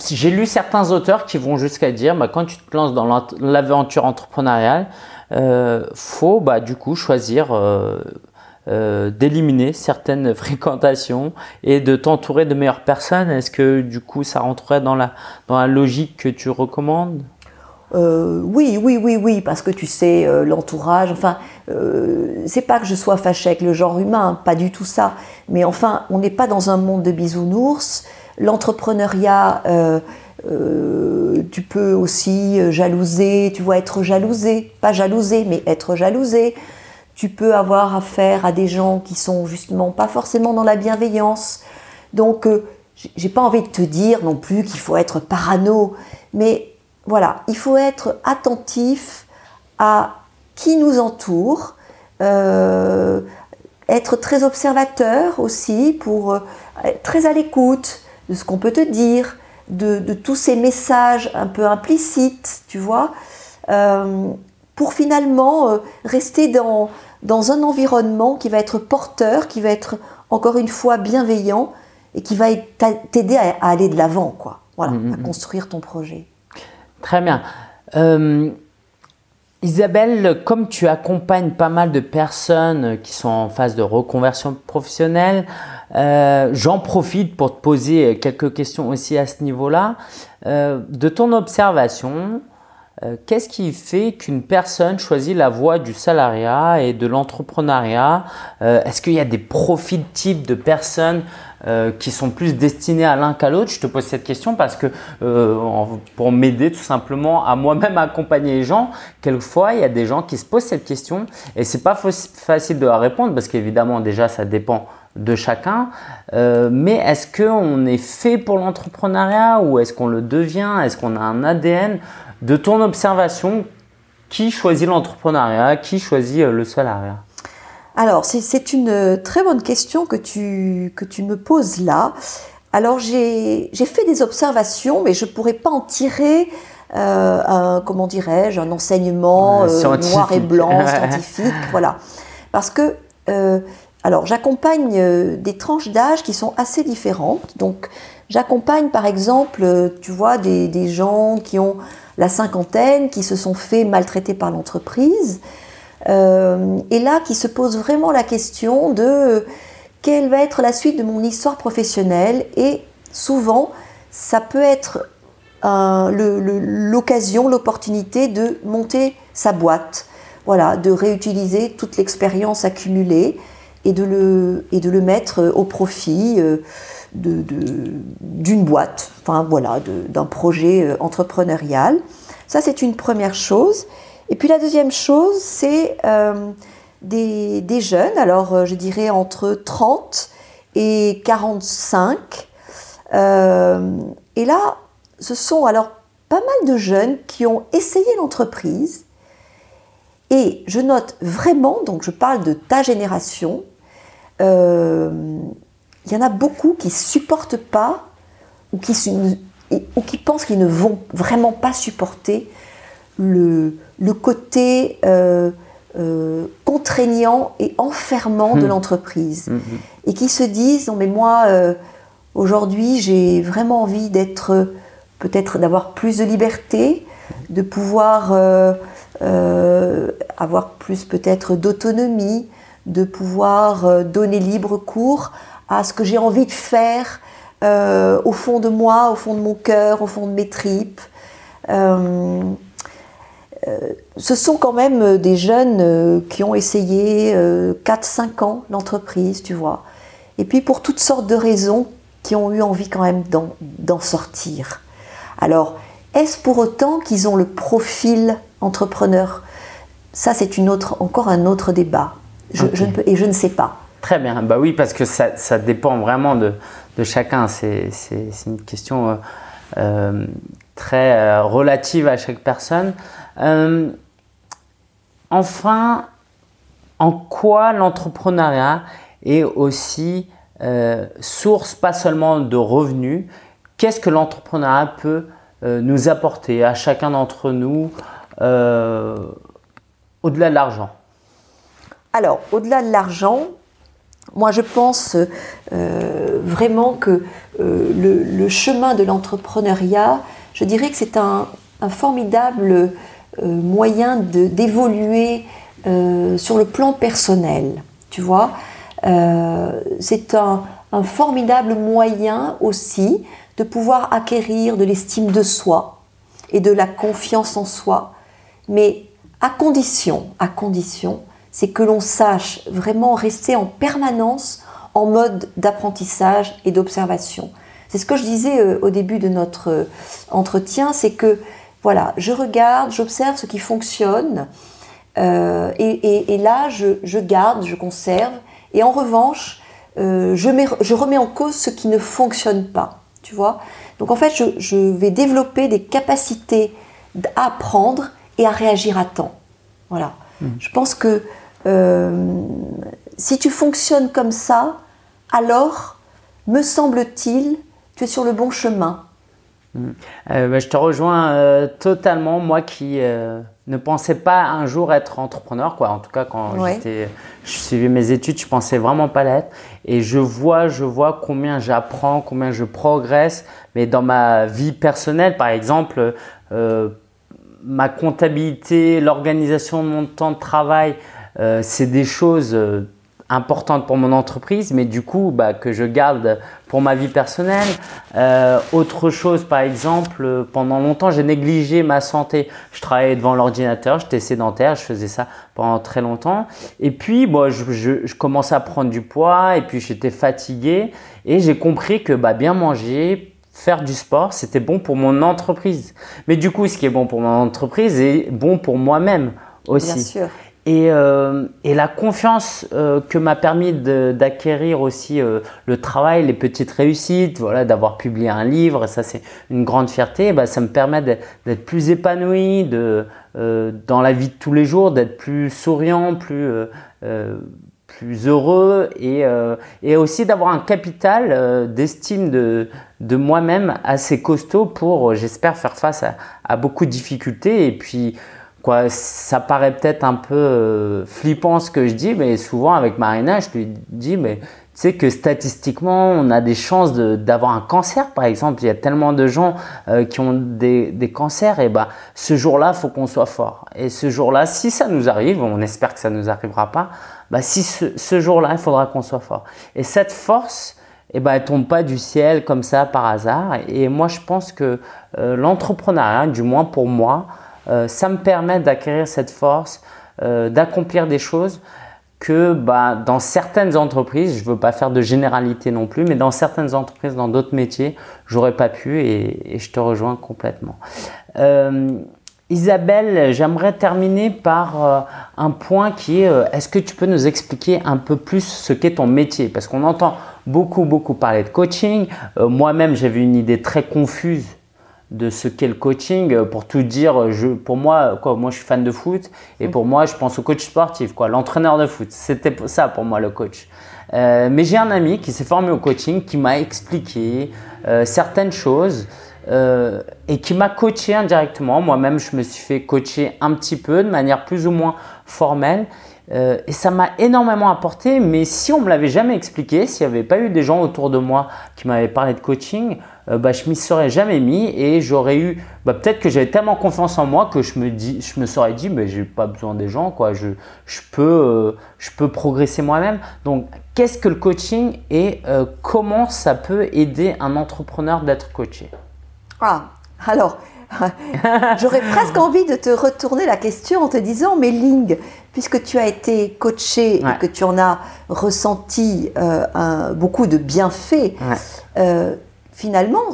J'ai lu certains auteurs qui vont jusqu'à dire, bah, quand tu te lances dans l'aventure entrepreneuriale, euh, faut bah, du coup choisir euh, euh, d'éliminer certaines fréquentations et de t'entourer de meilleures personnes. Est-ce que du coup ça rentrerait dans la, dans la logique que tu recommandes? Euh, oui, oui, oui, oui, parce que tu sais, euh, l'entourage, enfin, c'est pas que je sois fâchée avec le genre humain, pas du tout ça, mais enfin, on n'est pas dans un monde de bisounours. L'entrepreneuriat, tu peux aussi jalouser, tu vois, être jalousé, pas jalousé, mais être jalousé. Tu peux avoir affaire à des gens qui sont justement pas forcément dans la bienveillance. Donc, j'ai pas envie de te dire non plus qu'il faut être parano, mais voilà, il faut être attentif à qui nous entoure, euh, être très observateur aussi pour euh, être très à l'écoute de ce qu'on peut te dire, de, tous ces messages un peu implicites, tu vois, euh, pour finalement rester dans, dans un environnement qui va être porteur, qui va être encore une fois bienveillant et qui va t'aider à, aller de l'avant, quoi. Voilà, mmh, mmh, à mmh. construire ton projet. Très bien. Euh, Isabelle, comme tu accompagnes pas mal de personnes qui sont en phase de reconversion professionnelle, euh, j'en profite pour te poser quelques questions aussi à ce niveau-là. Euh, de ton observation, qu'est-ce qui fait qu'une personne choisit la voie du salariat et de l'entrepreneuriat? Est-ce qu'il y a des profils types de personnes euh, qui sont plus destinés à l'un qu'à l'autre? Je te pose cette question parce que pour m'aider tout simplement à moi-même accompagner les gens, quelquefois il y a des gens qui se posent cette question et c'est pas facile de la répondre parce qu'évidemment déjà ça dépend de chacun. mais est-ce qu'on est fait pour l'entrepreneuriat ou est-ce qu'on le devient? Est-ce qu'on a un ADN De ton observation, qui choisit l'entrepreneuriat Qui choisit le salariat? Alors, c'est une très bonne question que tu, que tu me poses là. Alors, j'ai fait des observations, mais je ne pourrais pas en tirer euh, un, comment dirais-je, un enseignement euh, noir et blanc, scientifique, voilà. Parce que, euh, alors, j'accompagne des tranches d'âge qui sont assez différentes. Donc, j'accompagne, par exemple, tu vois, des, des, gens qui ont la cinquantaine, qui se sont fait maltraiter par l'entreprise, euh, et là, qui se pose vraiment la question de quelle va être la suite de mon histoire professionnelle. Et souvent, ça peut être l'occasion, l'opportunité de monter sa boîte, voilà, de réutiliser toute l'expérience accumulée et de le, mettre au profit euh, d'une boîte, enfin voilà, d'un projet euh, entrepreneurial. Ça, c'est une première chose. Et puis la deuxième chose, c'est euh, des, jeunes, alors euh, je dirais entre 30 et 45. Euh, et là, ce sont alors pas mal de jeunes qui ont essayé l'entreprise. Et je note vraiment, donc je parle de ta génération, il y en a beaucoup qui supportent pas ou qui, ou qui pensent qu'ils ne vont vraiment pas supporter le, le côté euh, euh, contraignant et enfermant de hmm. l'entreprise. Hmm, hmm. Et qui se disent, non mais moi, euh, aujourd'hui, j'ai vraiment envie d'être, peut-être d'avoir plus de liberté, de pouvoir avoir plus peut-être d'autonomie, de pouvoir donner libre cours à ce que j'ai envie de faire au fond de moi, au fond de mon cœur, au fond de mes tripes. Euh, ce sont quand même euh, des jeunes euh, qui ont essayé 4-5 ans l'entreprise, tu vois. Et puis pour toutes sortes de raisons qui ont eu envie quand même d'en sortir. Alors, est-ce pour autant qu'ils ont le profil entrepreneur? Ça, c'est une autre, encore un autre débat. Je, ne peux, et je ne sais pas. Très bien. Bah oui, parce que ça, ça dépend vraiment de, de chacun. C'est une question très relative à chaque personne. Euh, enfin, en quoi l'entrepreneuriat est aussi euh, source pas seulement de revenus, qu'est-ce que l'entrepreneuriat peut euh, nous apporter à chacun d'entre nous au-delà de l'argent? Alors, au-delà de l'argent, moi je pense vraiment que le, chemin de l'entrepreneuriat, je dirais que c'est un, formidable euh, moyen d'évoluer euh, sur le plan personnel. Tu vois, euh, c'est un, formidable moyen aussi de pouvoir acquérir de l'estime de soi et de la confiance en soi, mais à condition, à condition, c'est que l'on sache vraiment rester en permanence en mode d'apprentissage et d'observation. C'est ce que je disais au début de notre entretien, c'est que voilà, je regarde, j'observe ce qui fonctionne, euh, et, là, je, garde, je conserve, et en revanche, euh, je, remets en cause ce qui ne fonctionne pas, tu vois. Donc en fait, je, vais développer des capacités à apprendre et à réagir à temps. Voilà. Mmh. Je pense que euh, si tu fonctionnes comme ça, alors, me semble-t-il, tu es sur le bon chemin. Mm. Euh, bah, je te rejoins euh, totalement. Moi qui euh, ne pensais pas un jour être entrepreneur, quoi. En tout cas, quand je suivais mes études, je pensais vraiment pas l'être. Et je vois, je vois combien j'apprends, combien je progresse. Mais dans ma vie personnelle, par exemple, ma comptabilité, l'organisation de mon temps de travail, c'est des choses importante pour mon entreprise, mais du coup bah, que je garde pour ma vie personnelle. Euh, autre chose, par exemple, pendant longtemps, j'ai négligé ma santé. Je travaillais devant l'ordinateur, j'étais sédentaire, je faisais ça pendant très longtemps. Et puis, bon, je, je, je commençais à prendre du poids et puis j'étais fatigué et j'ai compris que bah, bien manger, faire du sport, c'était bon pour mon entreprise. Mais du coup, ce qui est bon pour mon entreprise est bon pour moi-même aussi. Bien sûr. Et, euh, et, la confiance euh, que m'a permis d'acquérir aussi euh, le travail, les petites réussites, voilà, d'avoir publié un livre, ça c'est une grande fierté, bah, ça me permet d'être plus épanoui de, dans la vie de tous les jours, d'être plus souriant, plus, plus heureux et, et aussi d'avoir un capital d'estime de, de moi-même assez costaud pour, j'espère, faire face à, à, beaucoup de difficultés. Et puis Ça paraît peut-être un peu euh, flippant ce que je dis, mais souvent avec Marina, je lui dis, mais tu sais que statistiquement, on a des chances d'avoir un cancer, par exemple. Il y a tellement de gens euh, qui ont des, cancers, et bah, ce jour-là, faut qu'on soit fort. Et ce jour-là, si ça nous arrive, on espère que ça ne nous arrivera pas, bah, si ce, jour-là, il faudra qu'on soit fort. Et cette force, eh ben, elle tombe pas du ciel comme ça par hasard. Et moi, je pense que euh, l'entrepreneuriat, du moins pour moi, ça me permet d'acquérir cette force, euh, d'accomplir des choses que bah, dans certaines entreprises, je ne veux pas faire de généralité non plus, mais dans certaines entreprises, dans d'autres métiers, j'aurais pas pu et, je te rejoins complètement. Euh, Isabelle, j'aimerais terminer par un point qui est, est-ce que tu peux nous expliquer un peu plus ce qu'est ton métier? Parce qu'on entend beaucoup, beaucoup parler de coaching. Moi-même, j'avais une idée très confuse de ce qu'est le coaching. Euh, pour tout dire, je, pour moi, quoi, moi je suis fan de foot et pour moi je pense au coach sportif, quoi, l'entraîneur de foot. C'était ça pour moi le coach. Euh, mais j'ai un ami qui s'est formé au coaching, qui m'a expliqué euh, certaines choses et qui m'a coaché indirectement. Moi-même, je me suis fait coacher un petit peu de manière plus ou moins formelle. Et ça m'a énormément apporté, mais si on me l'avait jamais expliqué, s'il n'y avait pas eu des gens autour de moi qui m'avaient parlé de coaching, euh, bah, je m'y serais jamais mis et j'aurais eu, bah, peut-être que j'avais tellement confiance en moi que je me, dis, je me serais dit, mais j'ai pas besoin des gens, quoi. Je, je, peux, euh, je peux progresser moi-même. Donc, qu'est-ce que le coaching et euh, comment ça peut aider un entrepreneur d'être coaché? Ah, alors, J'aurais presque envie de te retourner la question en te disant, mais Ling, puisque tu as été coaché et que tu en as ressenti un, beaucoup de bienfaits, finalement,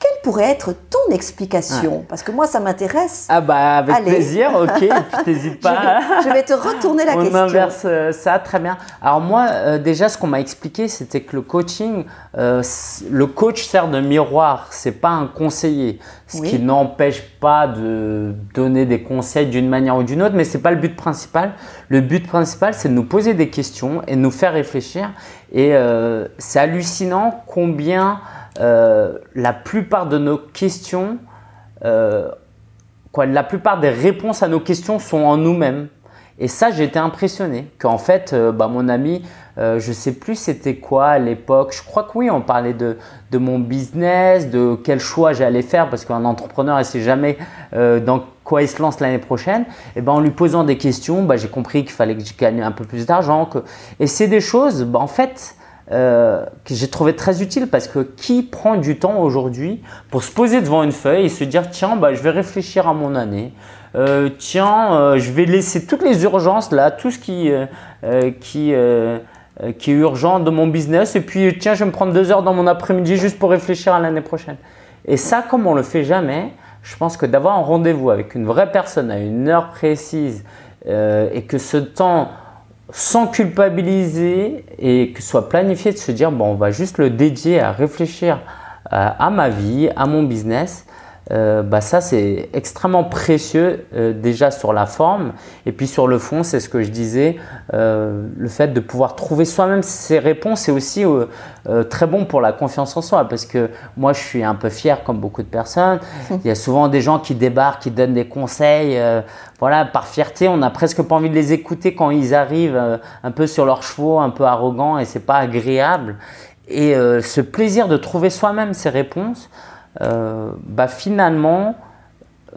quelle pourrait être ton explication Parce que moi, ça m'intéresse. Ah bah avec plaisir, ok, t'hésites pas. je, vais, te retourner la question. On inverse euh, ça, très bien. Alors moi, euh, déjà, ce qu'on m'a expliqué, c'était que le coaching, euh, le coach sert de miroir, c'est pas un conseiller. Ce qui n'empêche pas de donner des conseils d'une manière ou d'une autre, mais c'est pas le but principal. Le but principal, c'est de nous poser des questions et de nous faire réfléchir. Et c'est hallucinant combien la plupart de nos questions, euh, quoi, la plupart des réponses à nos questions sont en nous-mêmes. Et ça, j'ai été impressionné qu'en fait, euh, bah, mon ami, je sais plus c'était quoi à l'époque. Je crois que oui, on parlait de, de mon business, de quel choix j'allais faire, parce qu'un entrepreneur, il sait jamais dans quoi il se lance l'année prochaine. Et ben, en lui posant des questions, bah, j'ai compris qu'il fallait que je gagne un peu plus d'argent. Que... Et c'est des choses, bah, en fait, euh, que j'ai trouvé très utile parce que qui prend du temps aujourd'hui pour se poser devant une feuille et se dire tiens bah, je vais réfléchir à mon année. Euh, tiens euh, je vais laisser toutes les urgences là tout ce qui qui qui est urgent de mon business et puis tiens je vais me prendre deux heures dans mon après-midi juste pour réfléchir à l'année prochaine. Et ça comme on le fait jamais je pense que d'avoir un rendez-vous avec une vraie personne à une heure précise et que ce temps sans culpabiliser et que ce soit planifié de se dire bon on va juste le dédier à réfléchir euh, à ma vie, à mon business euh, bah ça c'est extrêmement précieux euh, déjà sur la forme. Et puis sur le fond c'est ce que je disais euh, le fait de pouvoir trouver soi-même ses réponses c'est aussi très bon pour la confiance en soi. Parce que moi je suis un peu fier comme beaucoup de personnes. Il y a souvent des gens qui débarquent qui donnent des conseils voilà par fierté. On n'a presque pas envie de les écouter quand ils arrivent un peu sur leurs chevaux un peu arrogants et c'est pas agréable. Et ce plaisir de trouver soi-même ses réponses bah finalement,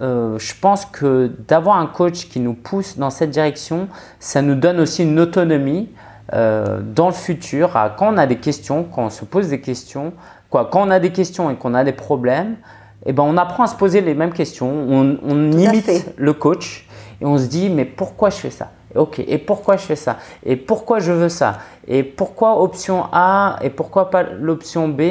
euh, je pense que d'avoir un coach qui nous pousse dans cette direction, ça nous donne aussi une autonomie. dans le futur, quand on a des questions, quand on se pose des questions, quoi, quand on a des questions et qu'on a des problèmes, eh ben, on apprend à se poser les mêmes questions, on, on imite le coach et on se dit mais pourquoi je fais ça? Ok, et pourquoi je fais ça? Et pourquoi je veux ça? Et pourquoi option A Et pourquoi pas l'option B?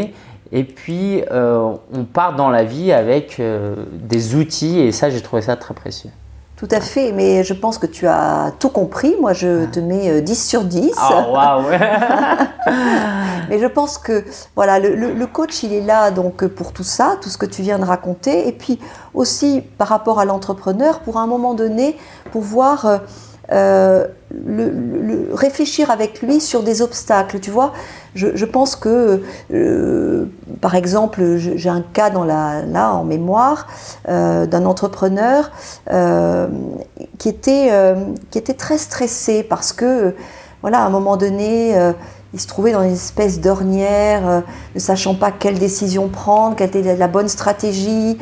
Et puis, euh, on part dans la vie avec euh, des outils, et ça, j'ai trouvé ça très précieux. Tout à fait, mais je pense que tu as tout compris. Moi, je te mets 10 euh, sur 10. Oh, waouh Mais je pense que voilà, le, coach, il est là donc pour tout ça, tout ce que tu viens de raconter. Et puis aussi, par rapport à l'entrepreneur, pour un moment donné, pouvoir euh, réfléchir avec lui sur des obstacles. Tu vois, je, pense que, euh, par exemple, j'ai un cas dans la, là en mémoire euh, d'un entrepreneur qui, était, qui était très stressé parce que, voilà, à un moment donné, il se trouvait dans une espèce d'ornière, ne sachant pas quelle décision prendre, quelle était la bonne stratégie.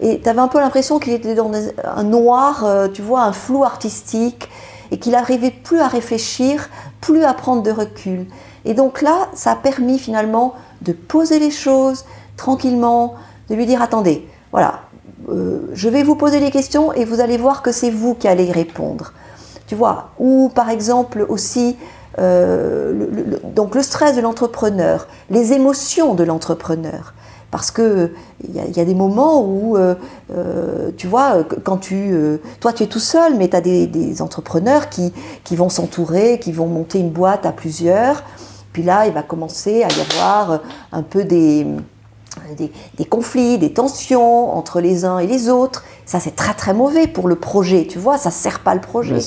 Et tu avais un peu l'impression qu'il était dans un noir, tu vois, un flou artistique et qu'il n'arrivait plus à réfléchir, plus à prendre de recul. Et donc là, ça a permis finalement de poser les choses tranquillement, de lui dire attendez, voilà, euh, je vais vous poser les questions et vous allez voir que c'est vous qui allez y répondre. Tu vois, ou par exemple aussi euh, donc le stress de l'entrepreneur, les émotions de l'entrepreneur. Parce que il y, a des moments où, euh, euh, tu vois, quand tu, euh, toi tu es tout seul, mais tu as des, entrepreneurs qui, qui vont s'entourer, qui vont monter une boîte à plusieurs. Puis là, il va commencer à y avoir un peu des, des, conflits, des tensions entre les uns et les autres. Ça, c'est très très mauvais pour le projet, tu vois, ça ne sert pas le projet.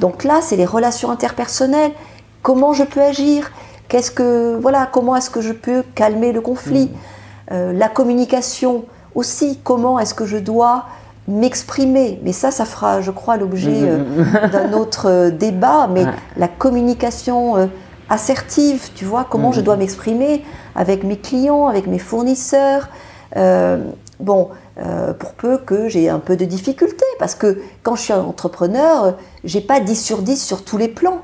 Donc là, c'est les relations interpersonnelles. Comment je peux agir? Qu'est-ce que, voilà, comment est-ce que je peux calmer le conflit? Mm. Euh, la communication aussi, comment est-ce que je dois m'exprimer? Mais ça, ça fera, je crois, l'objet euh, d'un autre euh, débat. Mais la communication assertive, tu vois, comment je dois m'exprimer avec mes clients, avec mes fournisseurs. bon, pour peu que j'ai un peu de difficulté, parce que quand je suis un entrepreneur, j'ai pas 10 sur 10 sur tous les plans.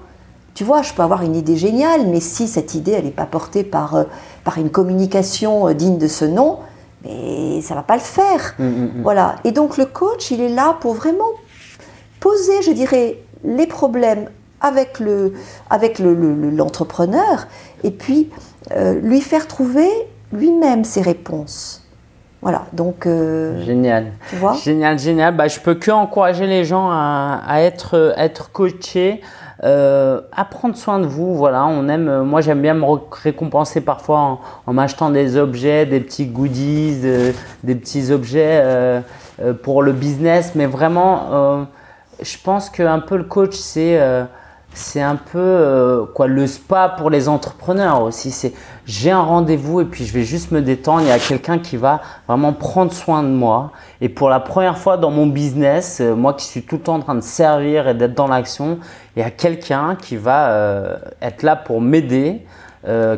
Tu vois, je peux avoir une idée géniale, mais si cette idée, elle n'est pas portée par, euh, par une communication euh, digne de ce nom, mais ça va pas le faire. Mm, mm, mm. Voilà. Et donc le coach, il est là pour vraiment poser, je dirais, les problèmes avec le avec l'entrepreneur et puis euh, lui faire trouver lui-même ses réponses. Voilà, donc. génial. Tu vois? Génial, génial. Bah, je peux que encourager les gens à, à être, être coachés. Euh, à prendre soin de vous. Voilà, on aime. Euh, moi, j'aime bien me récompenser parfois en, m'achetant des objets, des petits goodies, euh, des petits objets pour le business. Mais vraiment, je pense qu'un peu le coach, c'est c'est un peu euh, quoi le spa pour les entrepreneurs aussi. C'est j'ai un rendez-vous et puis je vais juste me détendre. Il y a quelqu'un qui va vraiment prendre soin de moi. Et pour la première fois dans mon business, euh, moi qui suis tout le temps en train de servir et d'être dans l'action, il y a quelqu'un qui va euh, être là pour m'aider,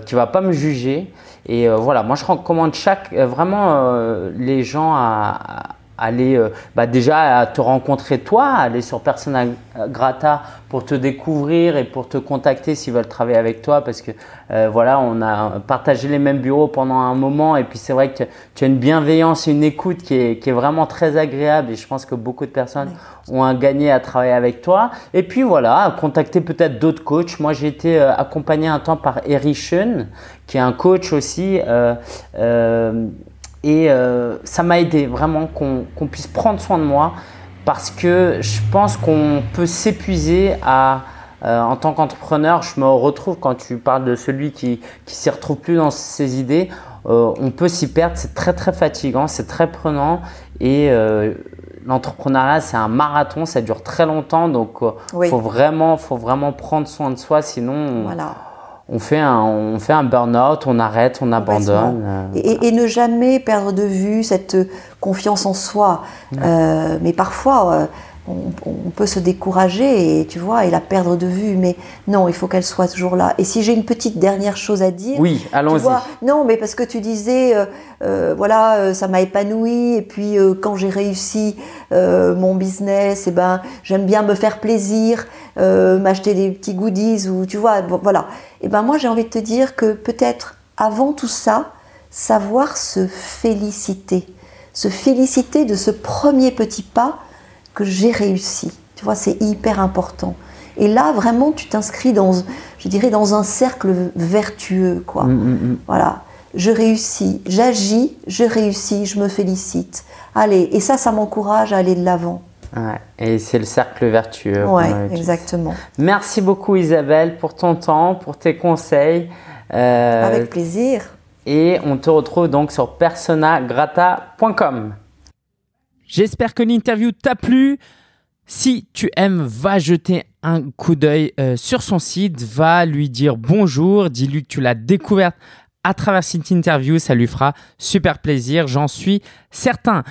qui va pas me juger. Et voilà, moi je recommande chaque vraiment les gens à aller euh, bah déjà à te rencontrer toi, aller sur Persona Grata pour te découvrir et pour te contacter s'ils veulent travailler avec toi parce que euh, voilà, on a partagé les mêmes bureaux pendant un moment et puis c'est vrai que tu as une bienveillance et une écoute qui est, qui est, vraiment très agréable et je pense que beaucoup de personnes ont un gagné à travailler avec toi. Et puis voilà, contacter peut-être d'autres coachs. Moi j'ai été euh, accompagné un temps par Eric qui est un coach aussi. Et euh, ça m'a aidé vraiment qu'on puisse prendre soin de moi parce que je pense qu'on peut s'épuiser à, euh, en tant qu'entrepreneur, je me retrouve quand tu parles de celui qui ne s'y retrouve plus dans ses idées, euh, on peut s'y perdre, c'est très très fatigant, c'est très prenant. Et l'entrepreneuriat c'est un marathon, ça dure très longtemps. Donc il faut, vraiment, faut vraiment prendre soin de soi sinon... Voilà on fait un, on fait un burn-out, on arrête, on abandonne. Euh, et, ne jamais perdre de vue cette confiance en soi. Euh, mais parfois, on, peut se décourager et tu vois et la perdre de vue. Mais non il faut qu'elle soit toujours là. Et si j'ai une petite dernière chose à dire oui allons-y. non mais parce que tu disais euh, euh, voilà euh, ça m'a épanoui et puis quand j'ai réussi mon business et eh ben j'aime bien me faire plaisir m'acheter des petits goodies ou tu vois voilà. Et eh ben moi j'ai envie de te dire que peut-être avant tout ça savoir se féliciter. Se féliciter de ce premier petit pas que j'ai réussi. Tu vois, c'est hyper important. Et là, vraiment, tu t'inscris dans, je dirais, dans un cercle vertueux, quoi. Mm, mm, mm. Voilà. Je réussis, j'agis, je réussis, je me félicite. Allez, et ça, ça m'encourage à aller de l'avant. Ouais, et c'est le cercle vertueux. Oui, exactement. Merci beaucoup Isabelle pour ton temps, pour tes conseils. Euh, Avec plaisir. Et on te retrouve donc sur personagrata.com. J'espère que l'interview t'a plu. Si tu aimes, va jeter un coup d'œil euh, sur son site, va lui dire bonjour, dis-lui que tu l'as découverte à travers cette interview, ça lui fera super plaisir, j'en suis certain.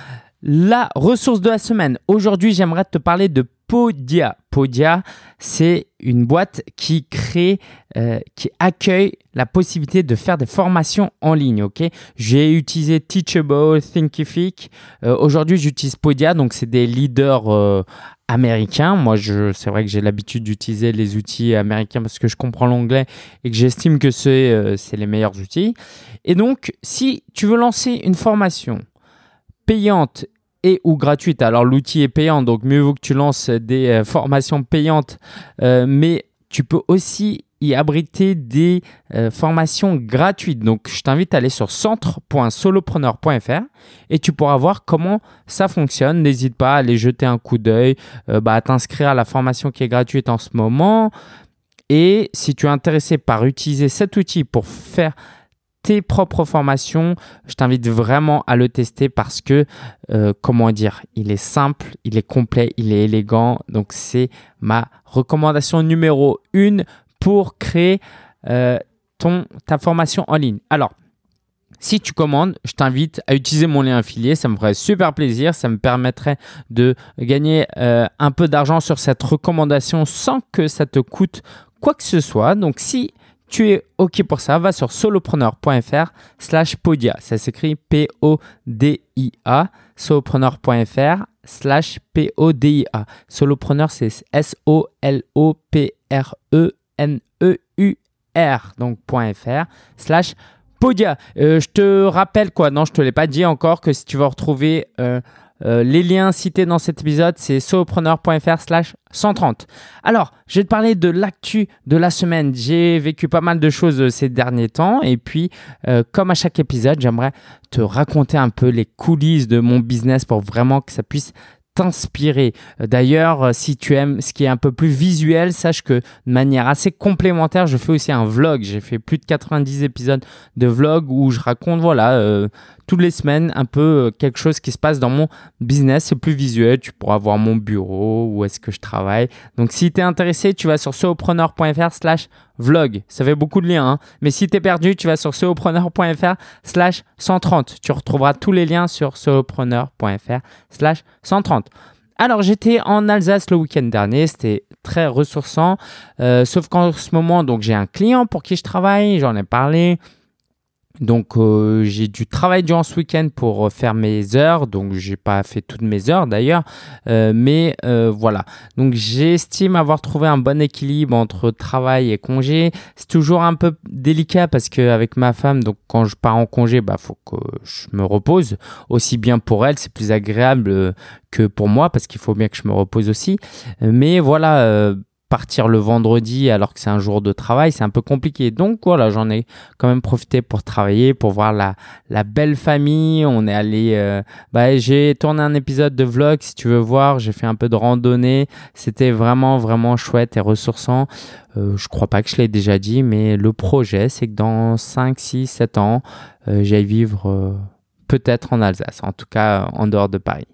La ressource de la semaine. Aujourd'hui, j'aimerais te parler de Podia. Podia, c'est une boîte qui crée, euh, qui accueille la possibilité de faire des formations en ligne. J'ai utilisé Teachable, Thinkific. Euh, aujourd'hui, j'utilise Podia, donc c'est des leaders euh, américains. Moi, c'est vrai que j'ai l'habitude d'utiliser les outils américains parce que je comprends l'anglais et que j'estime que c'est les meilleurs outils. Et donc, si tu veux lancer une formation payante et ou gratuite. Alors l'outil est payant, donc mieux vaut que tu lances des euh, formations payantes, euh, mais tu peux aussi y abriter des euh, formations gratuites. Donc je t'invite à aller sur centre.solopreneur.fr et tu pourras voir comment ça fonctionne. N'hésite pas à aller jeter un coup d'œil, bah, à t'inscrire à la formation qui est gratuite en ce moment. Et si tu es intéressé par utiliser cet outil pour faire tes propres formations, je t'invite vraiment à le tester parce que, euh, comment dire, il est simple, il est complet, il est élégant. Donc, c'est ma recommandation numéro une pour créer euh, ton, ta formation en ligne. Alors, si tu commandes, je t'invite à utiliser mon lien affilié. Ça me ferait super plaisir. Ça me permettrait de gagner euh, un peu d'argent sur cette recommandation sans que ça te coûte quoi que ce soit. Donc, si tu es OK pour ça, va sur solopreneur.fr slash podia. Ça s'écrit P-O-D-I-A, solopreneur.fr slash P-O-D-I-A. Solopreneur, c'est S-O-L-O-P-R-E-N-E-U-R, donc .fr slash podia. Euh, je te rappelle quoi, non, je te l'ai pas dit encore, que si tu veux retrouver... Euh, euh, les liens cités dans cet épisode, c'est solopreneur.fr slash 130. Alors, je vais te parler de l'actu de la semaine. J'ai vécu pas mal de choses euh, ces derniers temps et puis, euh, comme à chaque épisode, j'aimerais te raconter un peu les coulisses de mon business pour vraiment que ça puisse t'inspirer. D'ailleurs, si tu aimes ce qui est un peu plus visuel, sache que de manière assez complémentaire, je fais aussi un vlog. J'ai fait plus de 90 épisodes de vlog où je raconte, voilà, toutes les semaines un peu euh, quelque chose qui se passe dans mon business. C'est plus visuel. Tu pourras voir mon bureau, où est-ce que je travaille. Donc, si tu es intéressé, tu vas sur solopreneur.fr slash vlog. Ça fait beaucoup de liens. Hein. Mais si tu es perdu, tu vas sur solopreneur.fr slash 130. Tu retrouveras tous les liens sur solopreneur.fr slash 130. Alors j'étais en Alsace le week-end dernier, c'était très ressourçant, euh, sauf qu'en ce moment donc j'ai un client pour qui je travaille, j'en ai parlé, donc euh, j'ai du travail durant ce week-end pour faire mes heures, donc j'ai pas fait toutes mes heures d'ailleurs, euh, mais euh, voilà. Donc j'estime avoir trouvé un bon équilibre entre travail et congé. C'est toujours un peu délicat parce que avec ma femme, donc quand je pars en congé, bah faut que je me repose. Aussi bien pour elle, c'est plus agréable que pour moi parce qu'il faut bien que je me repose aussi. Mais voilà partir le vendredi alors que c'est un jour de travail, c'est un peu compliqué. Donc voilà, j'en ai quand même profité pour travailler, pour voir la, belle famille. On est allé, euh, bah, j'ai tourné un épisode de vlog si tu veux voir. J'ai fait un peu de randonnée. C'était vraiment vraiment chouette et ressourçant. Euh, je crois pas que je l'ai déjà dit, mais le projet, c'est que dans 5, 6, 7 ans, euh, j'aille vivre euh, peut-être en Alsace, en tout cas en dehors de Paris.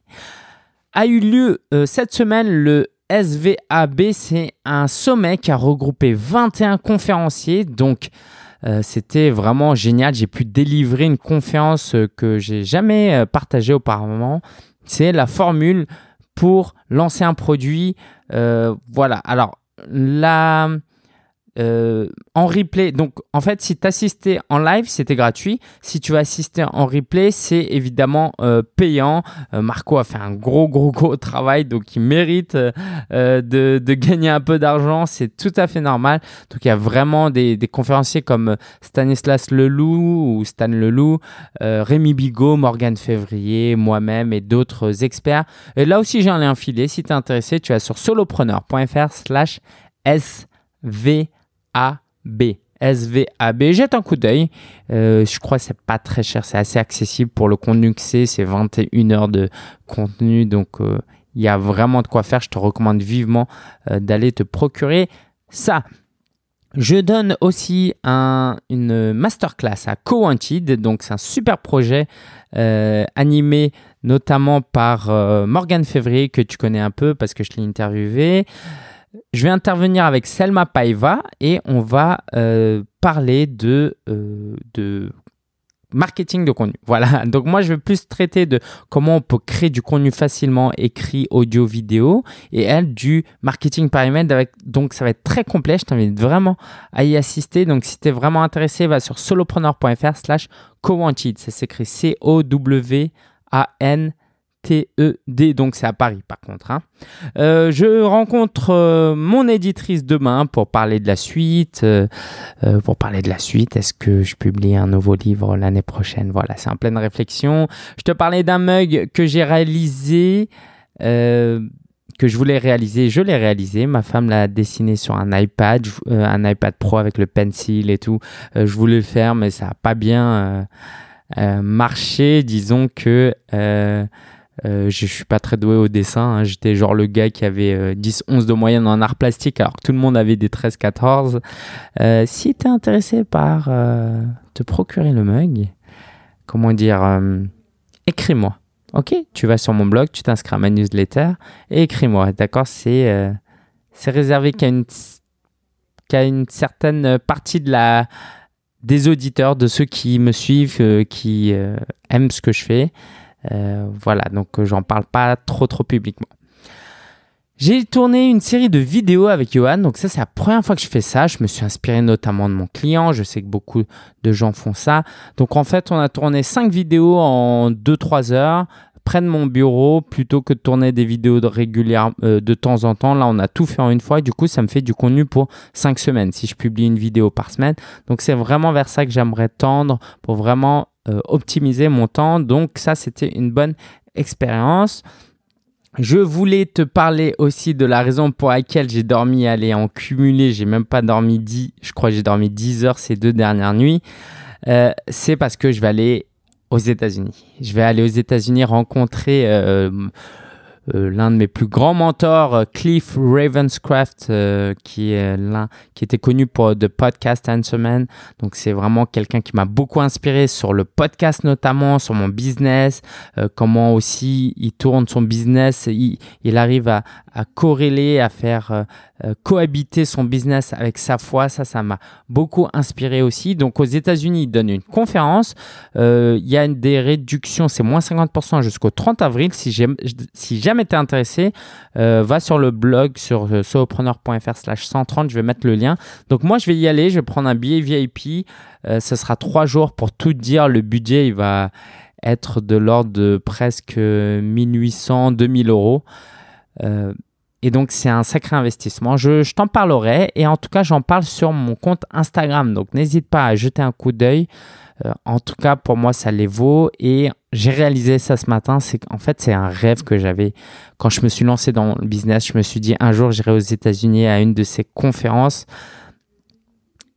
A eu lieu cette semaine le SVAB, c'est un sommet qui a regroupé 21 conférenciers. Donc, euh, c'était vraiment génial. J'ai pu délivrer une conférence que j'ai jamais euh, partagée auparavant. C'est la formule pour lancer un produit. voilà. Alors, là euh, en replay. Donc, en fait, si tu assistais en live, c'était gratuit. Si tu assister en replay, c'est évidemment euh, payant. Euh, Marco a fait un gros, gros, gros travail, donc il mérite de, gagner un peu d'argent. C'est tout à fait normal. Donc, il y a vraiment des, conférenciers comme Stanislas Leloup ou Stan Leloup, Rémi Bigot, Morgan Février, moi-même et d'autres experts. Là aussi, j'ai un lien filé. Si tu es intéressé, tu vas sur solopreneur.fr slash SV SVAB. SVAB. Jette un coup d'œil. Euh, je crois que c'est pas très cher. C'est assez accessible pour le contenu que c'est. C'est 21 heures de contenu. Donc, euh, il y a vraiment de quoi faire. Je te recommande vivement euh, d'aller te procurer ça. Je donne aussi un, une masterclass à Co-Wanted. Donc, c'est un super projet animé notamment par Morgan Février que tu connais un peu parce que je l'ai interviewé. Je vais intervenir avec Selma Paiva et on va euh, parler de, euh, de marketing de contenu. Voilà, donc moi je vais plus traiter de comment on peut créer du contenu facilement, écrit, audio, vidéo, et elle du marketing par email. Donc ça va être très complet, je t'invite vraiment à y assister. Donc si tu es vraiment intéressé, va sur solopreneur.fr slash co-wanted. Ça s'écrit C-O-W-A-N T-E-D, donc c'est à Paris par contre. Hein. Euh, je rencontre euh, mon éditrice demain pour parler de la suite. Euh, pour parler de la suite, est-ce que je publie un nouveau livre l'année prochaine? Voilà, c'est en pleine réflexion. Je te parlais d'un mug que j'ai réalisé, que je voulais réaliser. Je l'ai réalisé. Ma femme l'a dessiné sur un iPad, un iPad Pro avec le pencil et tout. je voulais le faire, mais ça n'a pas bien marché. Disons que euh, je suis pas très doué au dessin. Hein. J'étais genre le gars qui avait 10-11 euh, de moyenne en art plastique alors que tout le monde avait des 13-14. Euh, si tu es intéressé par te procurer le mug, comment dire, écris-moi. Ok, tu vas sur mon blog, tu t'inscris à ma newsletter et écris-moi. D'accord, c'est c'est réservé qu'à une, qu'à une certaine partie de la des auditeurs, de ceux qui me suivent, qui aiment ce que je fais. Euh, voilà, donc euh, j'en parle pas trop trop publiquement. J'ai tourné une série de vidéos avec Johan, donc ça c'est la première fois que je fais ça. Je me suis inspiré notamment de mon client, je sais que beaucoup de gens font ça. Donc en fait on a tourné 5 vidéos en 2-3 heures près de mon bureau plutôt que de tourner des vidéos de, régulière, euh, de temps en temps. Là on a tout fait en une fois, du coup ça me fait du contenu pour 5 semaines si je publie une vidéo par semaine. Donc c'est vraiment vers ça que j'aimerais tendre pour vraiment euh, optimiser mon temps. Donc ça, c'était une bonne expérience. Je voulais te parler aussi de la raison pour laquelle j'ai dormi aller en cumulé. J'ai même pas dormi 10, je crois j'ai dormi 10 heures ces deux dernières nuits. Euh, c'est parce que je vais aller aux États-Unis. Je vais aller aux États-Unis rencontrer euh, l'un de mes plus grands mentors, euh, Cliff Ravenscraft, euh, qui est l'un qui était connu pour The Podcast Answer Man. Donc c'est vraiment quelqu'un qui m'a beaucoup inspiré sur le podcast notamment, sur mon business, comment aussi il tourne son business, il, arrive à, à corréler, à faire euh, cohabiter son business avec sa foi. Ça, ça m'a beaucoup inspiré aussi. Donc aux États-Unis, il donne une conférence. Euh, il y a des réductions, c'est moins 50% jusqu'au 30 avril. Si, si jamais tu es intéressé, euh, va sur le blog sur solopreneur.fr slash 130. Je vais mettre le lien. Donc moi, je vais y aller. Je vais prendre un billet VIP. ce sera trois jours pour tout dire. Le budget, il va être de l'ordre de presque 1800, 2000 euros. Et donc, c'est un sacré investissement. Je, t'en parlerai et en tout cas, j'en parle sur mon compte Instagram. Donc, n'hésite pas à jeter un coup d'œil. Euh, en tout cas, pour moi, ça les vaut. Et j'ai réalisé ça ce matin. C'est qu'en fait, c'est un rêve que j'avais quand je me suis lancé dans le business. Je me suis dit, un jour, j'irai aux États-Unis à une de ces conférences.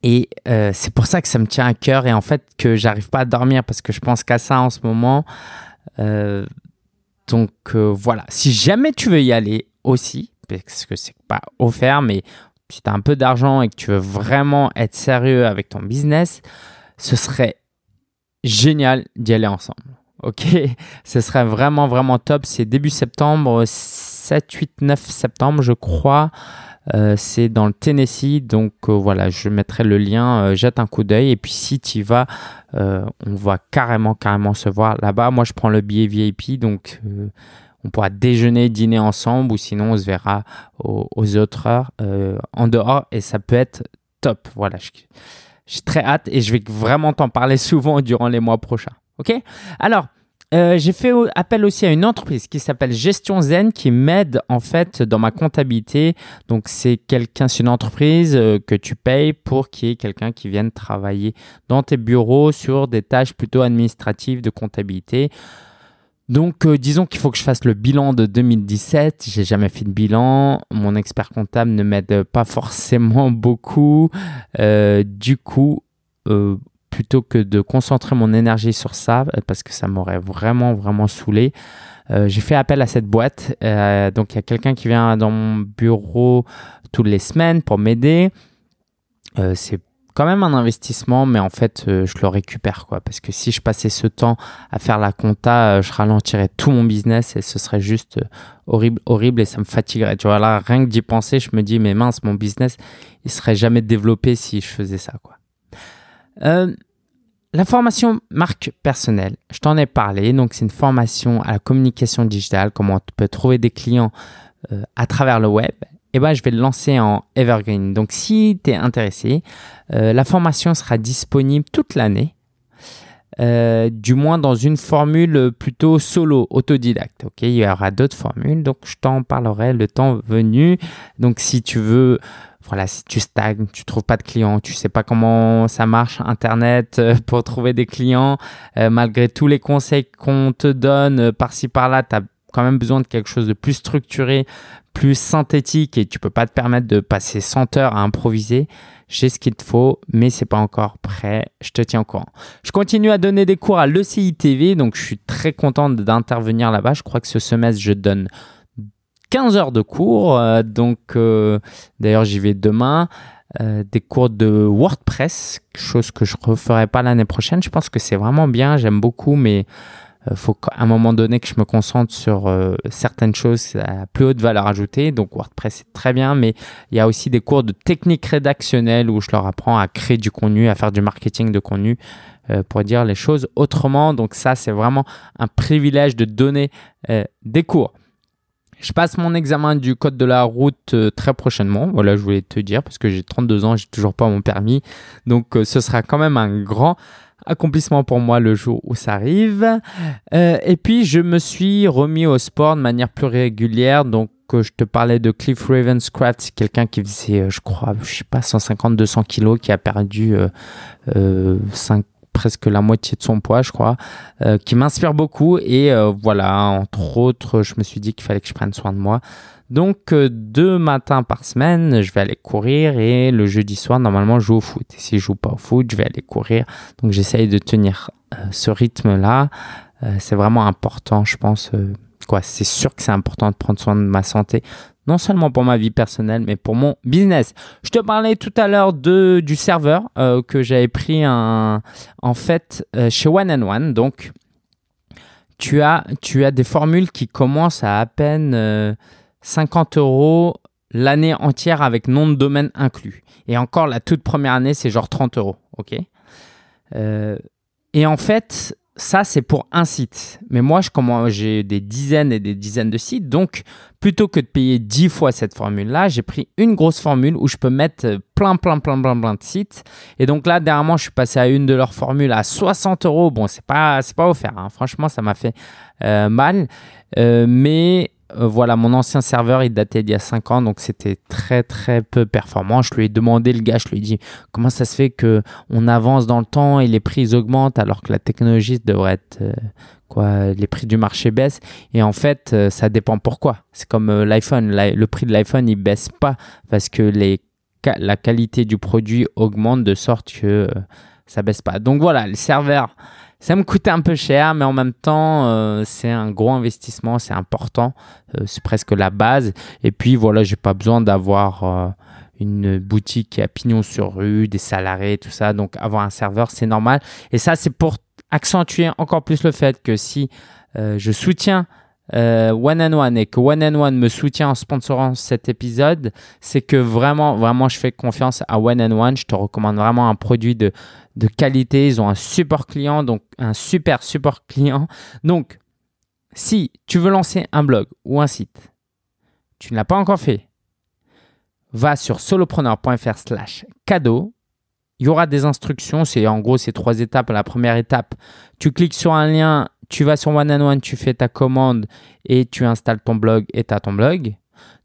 Et euh, c'est pour ça que ça me tient à cœur et en fait que j'arrive pas à dormir parce que je pense qu'à ça en ce moment. Euh, donc voilà, si jamais tu veux y aller aussi, parce que c'est pas offert, mais si tu as un peu d'argent et que tu veux vraiment être sérieux avec ton business, ce serait génial d'y aller ensemble. Ok, ce serait vraiment vraiment top. C'est début septembre, 7, 8, 9 septembre, je crois. Euh, c'est dans le Tennessee, donc euh, voilà, je mettrai le lien, euh, jette un coup d'œil et puis si tu y vas, on va carrément carrément se voir là-bas. Moi, je prends le billet VIP, donc on pourra déjeuner, dîner ensemble ou sinon on se verra aux, autres heures en dehors et ça peut être top. Voilà, j'ai très hâte et je vais vraiment t'en parler souvent durant les mois prochains. Ok? Alors, euh, j'ai fait appel aussi à une entreprise qui s'appelle Gestion Zen qui m'aide en fait dans ma comptabilité. Donc c'est quelqu'un, c'est une entreprise euh, que tu payes pour qu'il y ait quelqu'un qui vienne travailler dans tes bureaux sur des tâches plutôt administratives de comptabilité. Donc, euh, disons qu'il faut que je fasse le bilan de 2017. J'ai jamais fait de bilan. Mon expert comptable ne m'aide pas forcément beaucoup. du coup, plutôt que de concentrer mon énergie sur ça, euh, parce que ça m'aurait vraiment, vraiment saoulé, euh, j'ai fait appel à cette boîte. Euh, donc, il y a quelqu'un qui vient dans mon bureau toutes les semaines pour m'aider. c'est quand même un investissement, mais en fait, je le récupère, quoi. Parce que si je passais ce temps à faire la compta, je ralentirais tout mon business et ce serait juste horrible, horrible et ça me fatiguerait. Tu vois, là, rien que d'y penser, je me dis, mais mince, mon business, il serait jamais développé si je faisais ça, quoi. Euh, la formation marque personnelle, je t'en ai parlé. Donc, c'est une formation à la communication digitale, comment tu peux trouver des clients euh, à travers le web. Eh ben, je vais le lancer en Evergreen. Donc, si tu es intéressé, euh, la formation sera disponible toute l'année. du moins dans une formule plutôt solo, autodidacte. Ok, il y aura d'autres formules, donc je t'en parlerai le temps venu. Donc, si tu veux voilà, si tu stagnes, tu trouves pas de clients, tu sais pas comment ça marche Internet euh, pour trouver des clients, euh, malgré tous les conseils qu'on te donne euh, par-ci par-là, tu as quand même besoin de quelque chose de plus structuré, plus synthétique et tu peux pas te permettre de passer 100 heures à improviser. J'ai ce qu'il te faut, mais c'est pas encore prêt. Je te tiens au courant. Je continue à donner des cours à l'ECI TV, donc je suis très content d'intervenir là-bas. Je crois que ce semestre, je donne 15 heures de cours. Euh, donc, euh, d'ailleurs, j'y vais demain. Euh, des cours de WordPress, chose que je referai pas l'année prochaine. Je pense que c'est vraiment bien, j'aime beaucoup, mais il faut qu'à un moment donné que je me concentre sur certaines choses à plus haute valeur ajoutée. Donc WordPress c'est très bien, mais il y a aussi des cours de technique rédactionnelle où je leur apprends à créer du contenu, à faire du marketing de contenu pour dire les choses autrement. Donc ça, c'est vraiment un privilège de donner des cours. Je passe mon examen du code de la route euh, très prochainement. Voilà, je voulais te dire parce que j'ai 32 ans, j'ai toujours pas mon permis. Donc euh, ce sera quand même un grand accomplissement pour moi le jour où ça arrive. Euh, et puis je me suis remis au sport de manière plus régulière. Donc je te parlais de Cliff Ravenscraft, c'est quelqu'un qui faisait, je crois, je sais pas, 150-200 kilos, qui a perdu 5 presque la moitié de son poids, je crois, euh, qui m'inspire beaucoup. Et euh, voilà, entre autres, je me suis dit qu'il fallait que je prenne soin de moi. Donc, euh, deux matins par semaine, je vais aller courir et le jeudi soir, normalement, je joue au foot. Et si je joue pas au foot, je vais aller courir. Donc, j'essaye de tenir ce rythme-là. c'est vraiment important, je pense. quoi, c'est sûr que c'est important de prendre soin de ma santé non seulement pour ma vie personnelle, mais pour mon business. Je te parlais tout à l'heure de, du serveur euh, que j'avais pris un, en fait euh, chez One and One. Donc, tu as, tu as des formules qui commencent à à peine 50 euh, euros l'année entière avec nom de domaine inclus. Et encore, la toute première année, c'est genre 30 euros. OK? Et en fait, ça, c'est pour un site. Mais moi, j'ai des dizaines et des dizaines de sites. Donc, plutôt que de payer 10 fois cette formule-là, j'ai pris une grosse formule où je peux mettre plein, plein, plein, plein, plein de sites. Et donc là, dernièrement, je suis passé à une de leurs formules à 60 euros. Bon, c'est pas, pas offert. Hein. Franchement, ça m'a fait euh, mal. Euh, mais euh, voilà, mon ancien serveur, il datait d'il y a 5 ans, donc c'était très très peu performant. Je lui ai demandé, le gars, je lui ai dit comment ça se fait que on avance dans le temps et les prix augmentent alors que la technologie devrait être euh, quoi, les prix du marché baissent? Et en fait, euh, ça dépend pourquoi. C'est comme l'iPhone, le prix de l'iPhone, il baisse pas parce que les, la qualité du produit augmente de sorte que ça baisse pas. Donc voilà, le serveur ça me coûtait un peu cher, mais en même temps, euh, c'est un gros investissement, c'est important, euh, c'est presque la base. Et puis voilà, j'ai pas besoin d'avoir euh, une boutique a pignon sur rue, des salariés, tout ça. Donc avoir un serveur, c'est normal. Et ça, c'est pour accentuer encore plus le fait que si je soutiens euh, One and One et que One and One me soutient en sponsorant cet épisode, c'est que vraiment, vraiment, je fais confiance à One and One. Je te recommande vraiment un produit de, de qualité. Ils ont un super client, donc un super, super client. Donc, Si tu veux lancer un blog ou un site, tu ne l'as pas encore fait, va sur solopreneur.fr slash cadeau. Il y aura des instructions, c'est en gros ces trois étapes. La première étape, tu cliques sur un lien, tu vas sur One and One, tu fais ta commande et tu installes ton blog et tu as ton blog.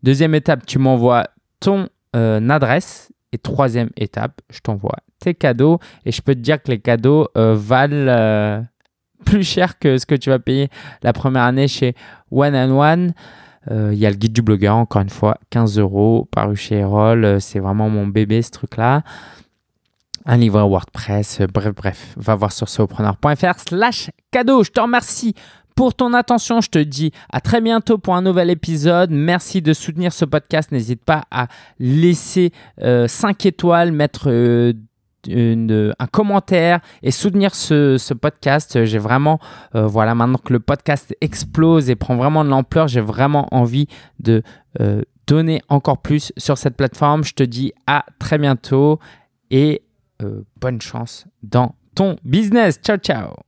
Deuxième étape, tu m'envoies ton euh, adresse. Et troisième étape, je t'envoie tes cadeaux. Et je peux te dire que les cadeaux euh, valent euh, plus cher que ce que tu vas payer la première année chez One and One. Il y a le guide du blogueur, encore une fois, 15 euros paru chez Erol. C'est vraiment mon bébé ce truc-là. Un livre WordPress, bref, bref, va voir sur solopreneur.fr slash cadeau. Je te remercie pour ton attention. Je te dis à très bientôt pour un nouvel épisode. Merci de soutenir ce podcast. N'hésite pas à laisser 5 euh, étoiles, mettre euh, un commentaire et soutenir ce, podcast. J'ai vraiment, euh, voilà, maintenant que le podcast explose et prend vraiment de l'ampleur, j'ai vraiment envie de donner encore plus sur cette plateforme. Je te dis à très bientôt et bonne chance dans ton business. Ciao, ciao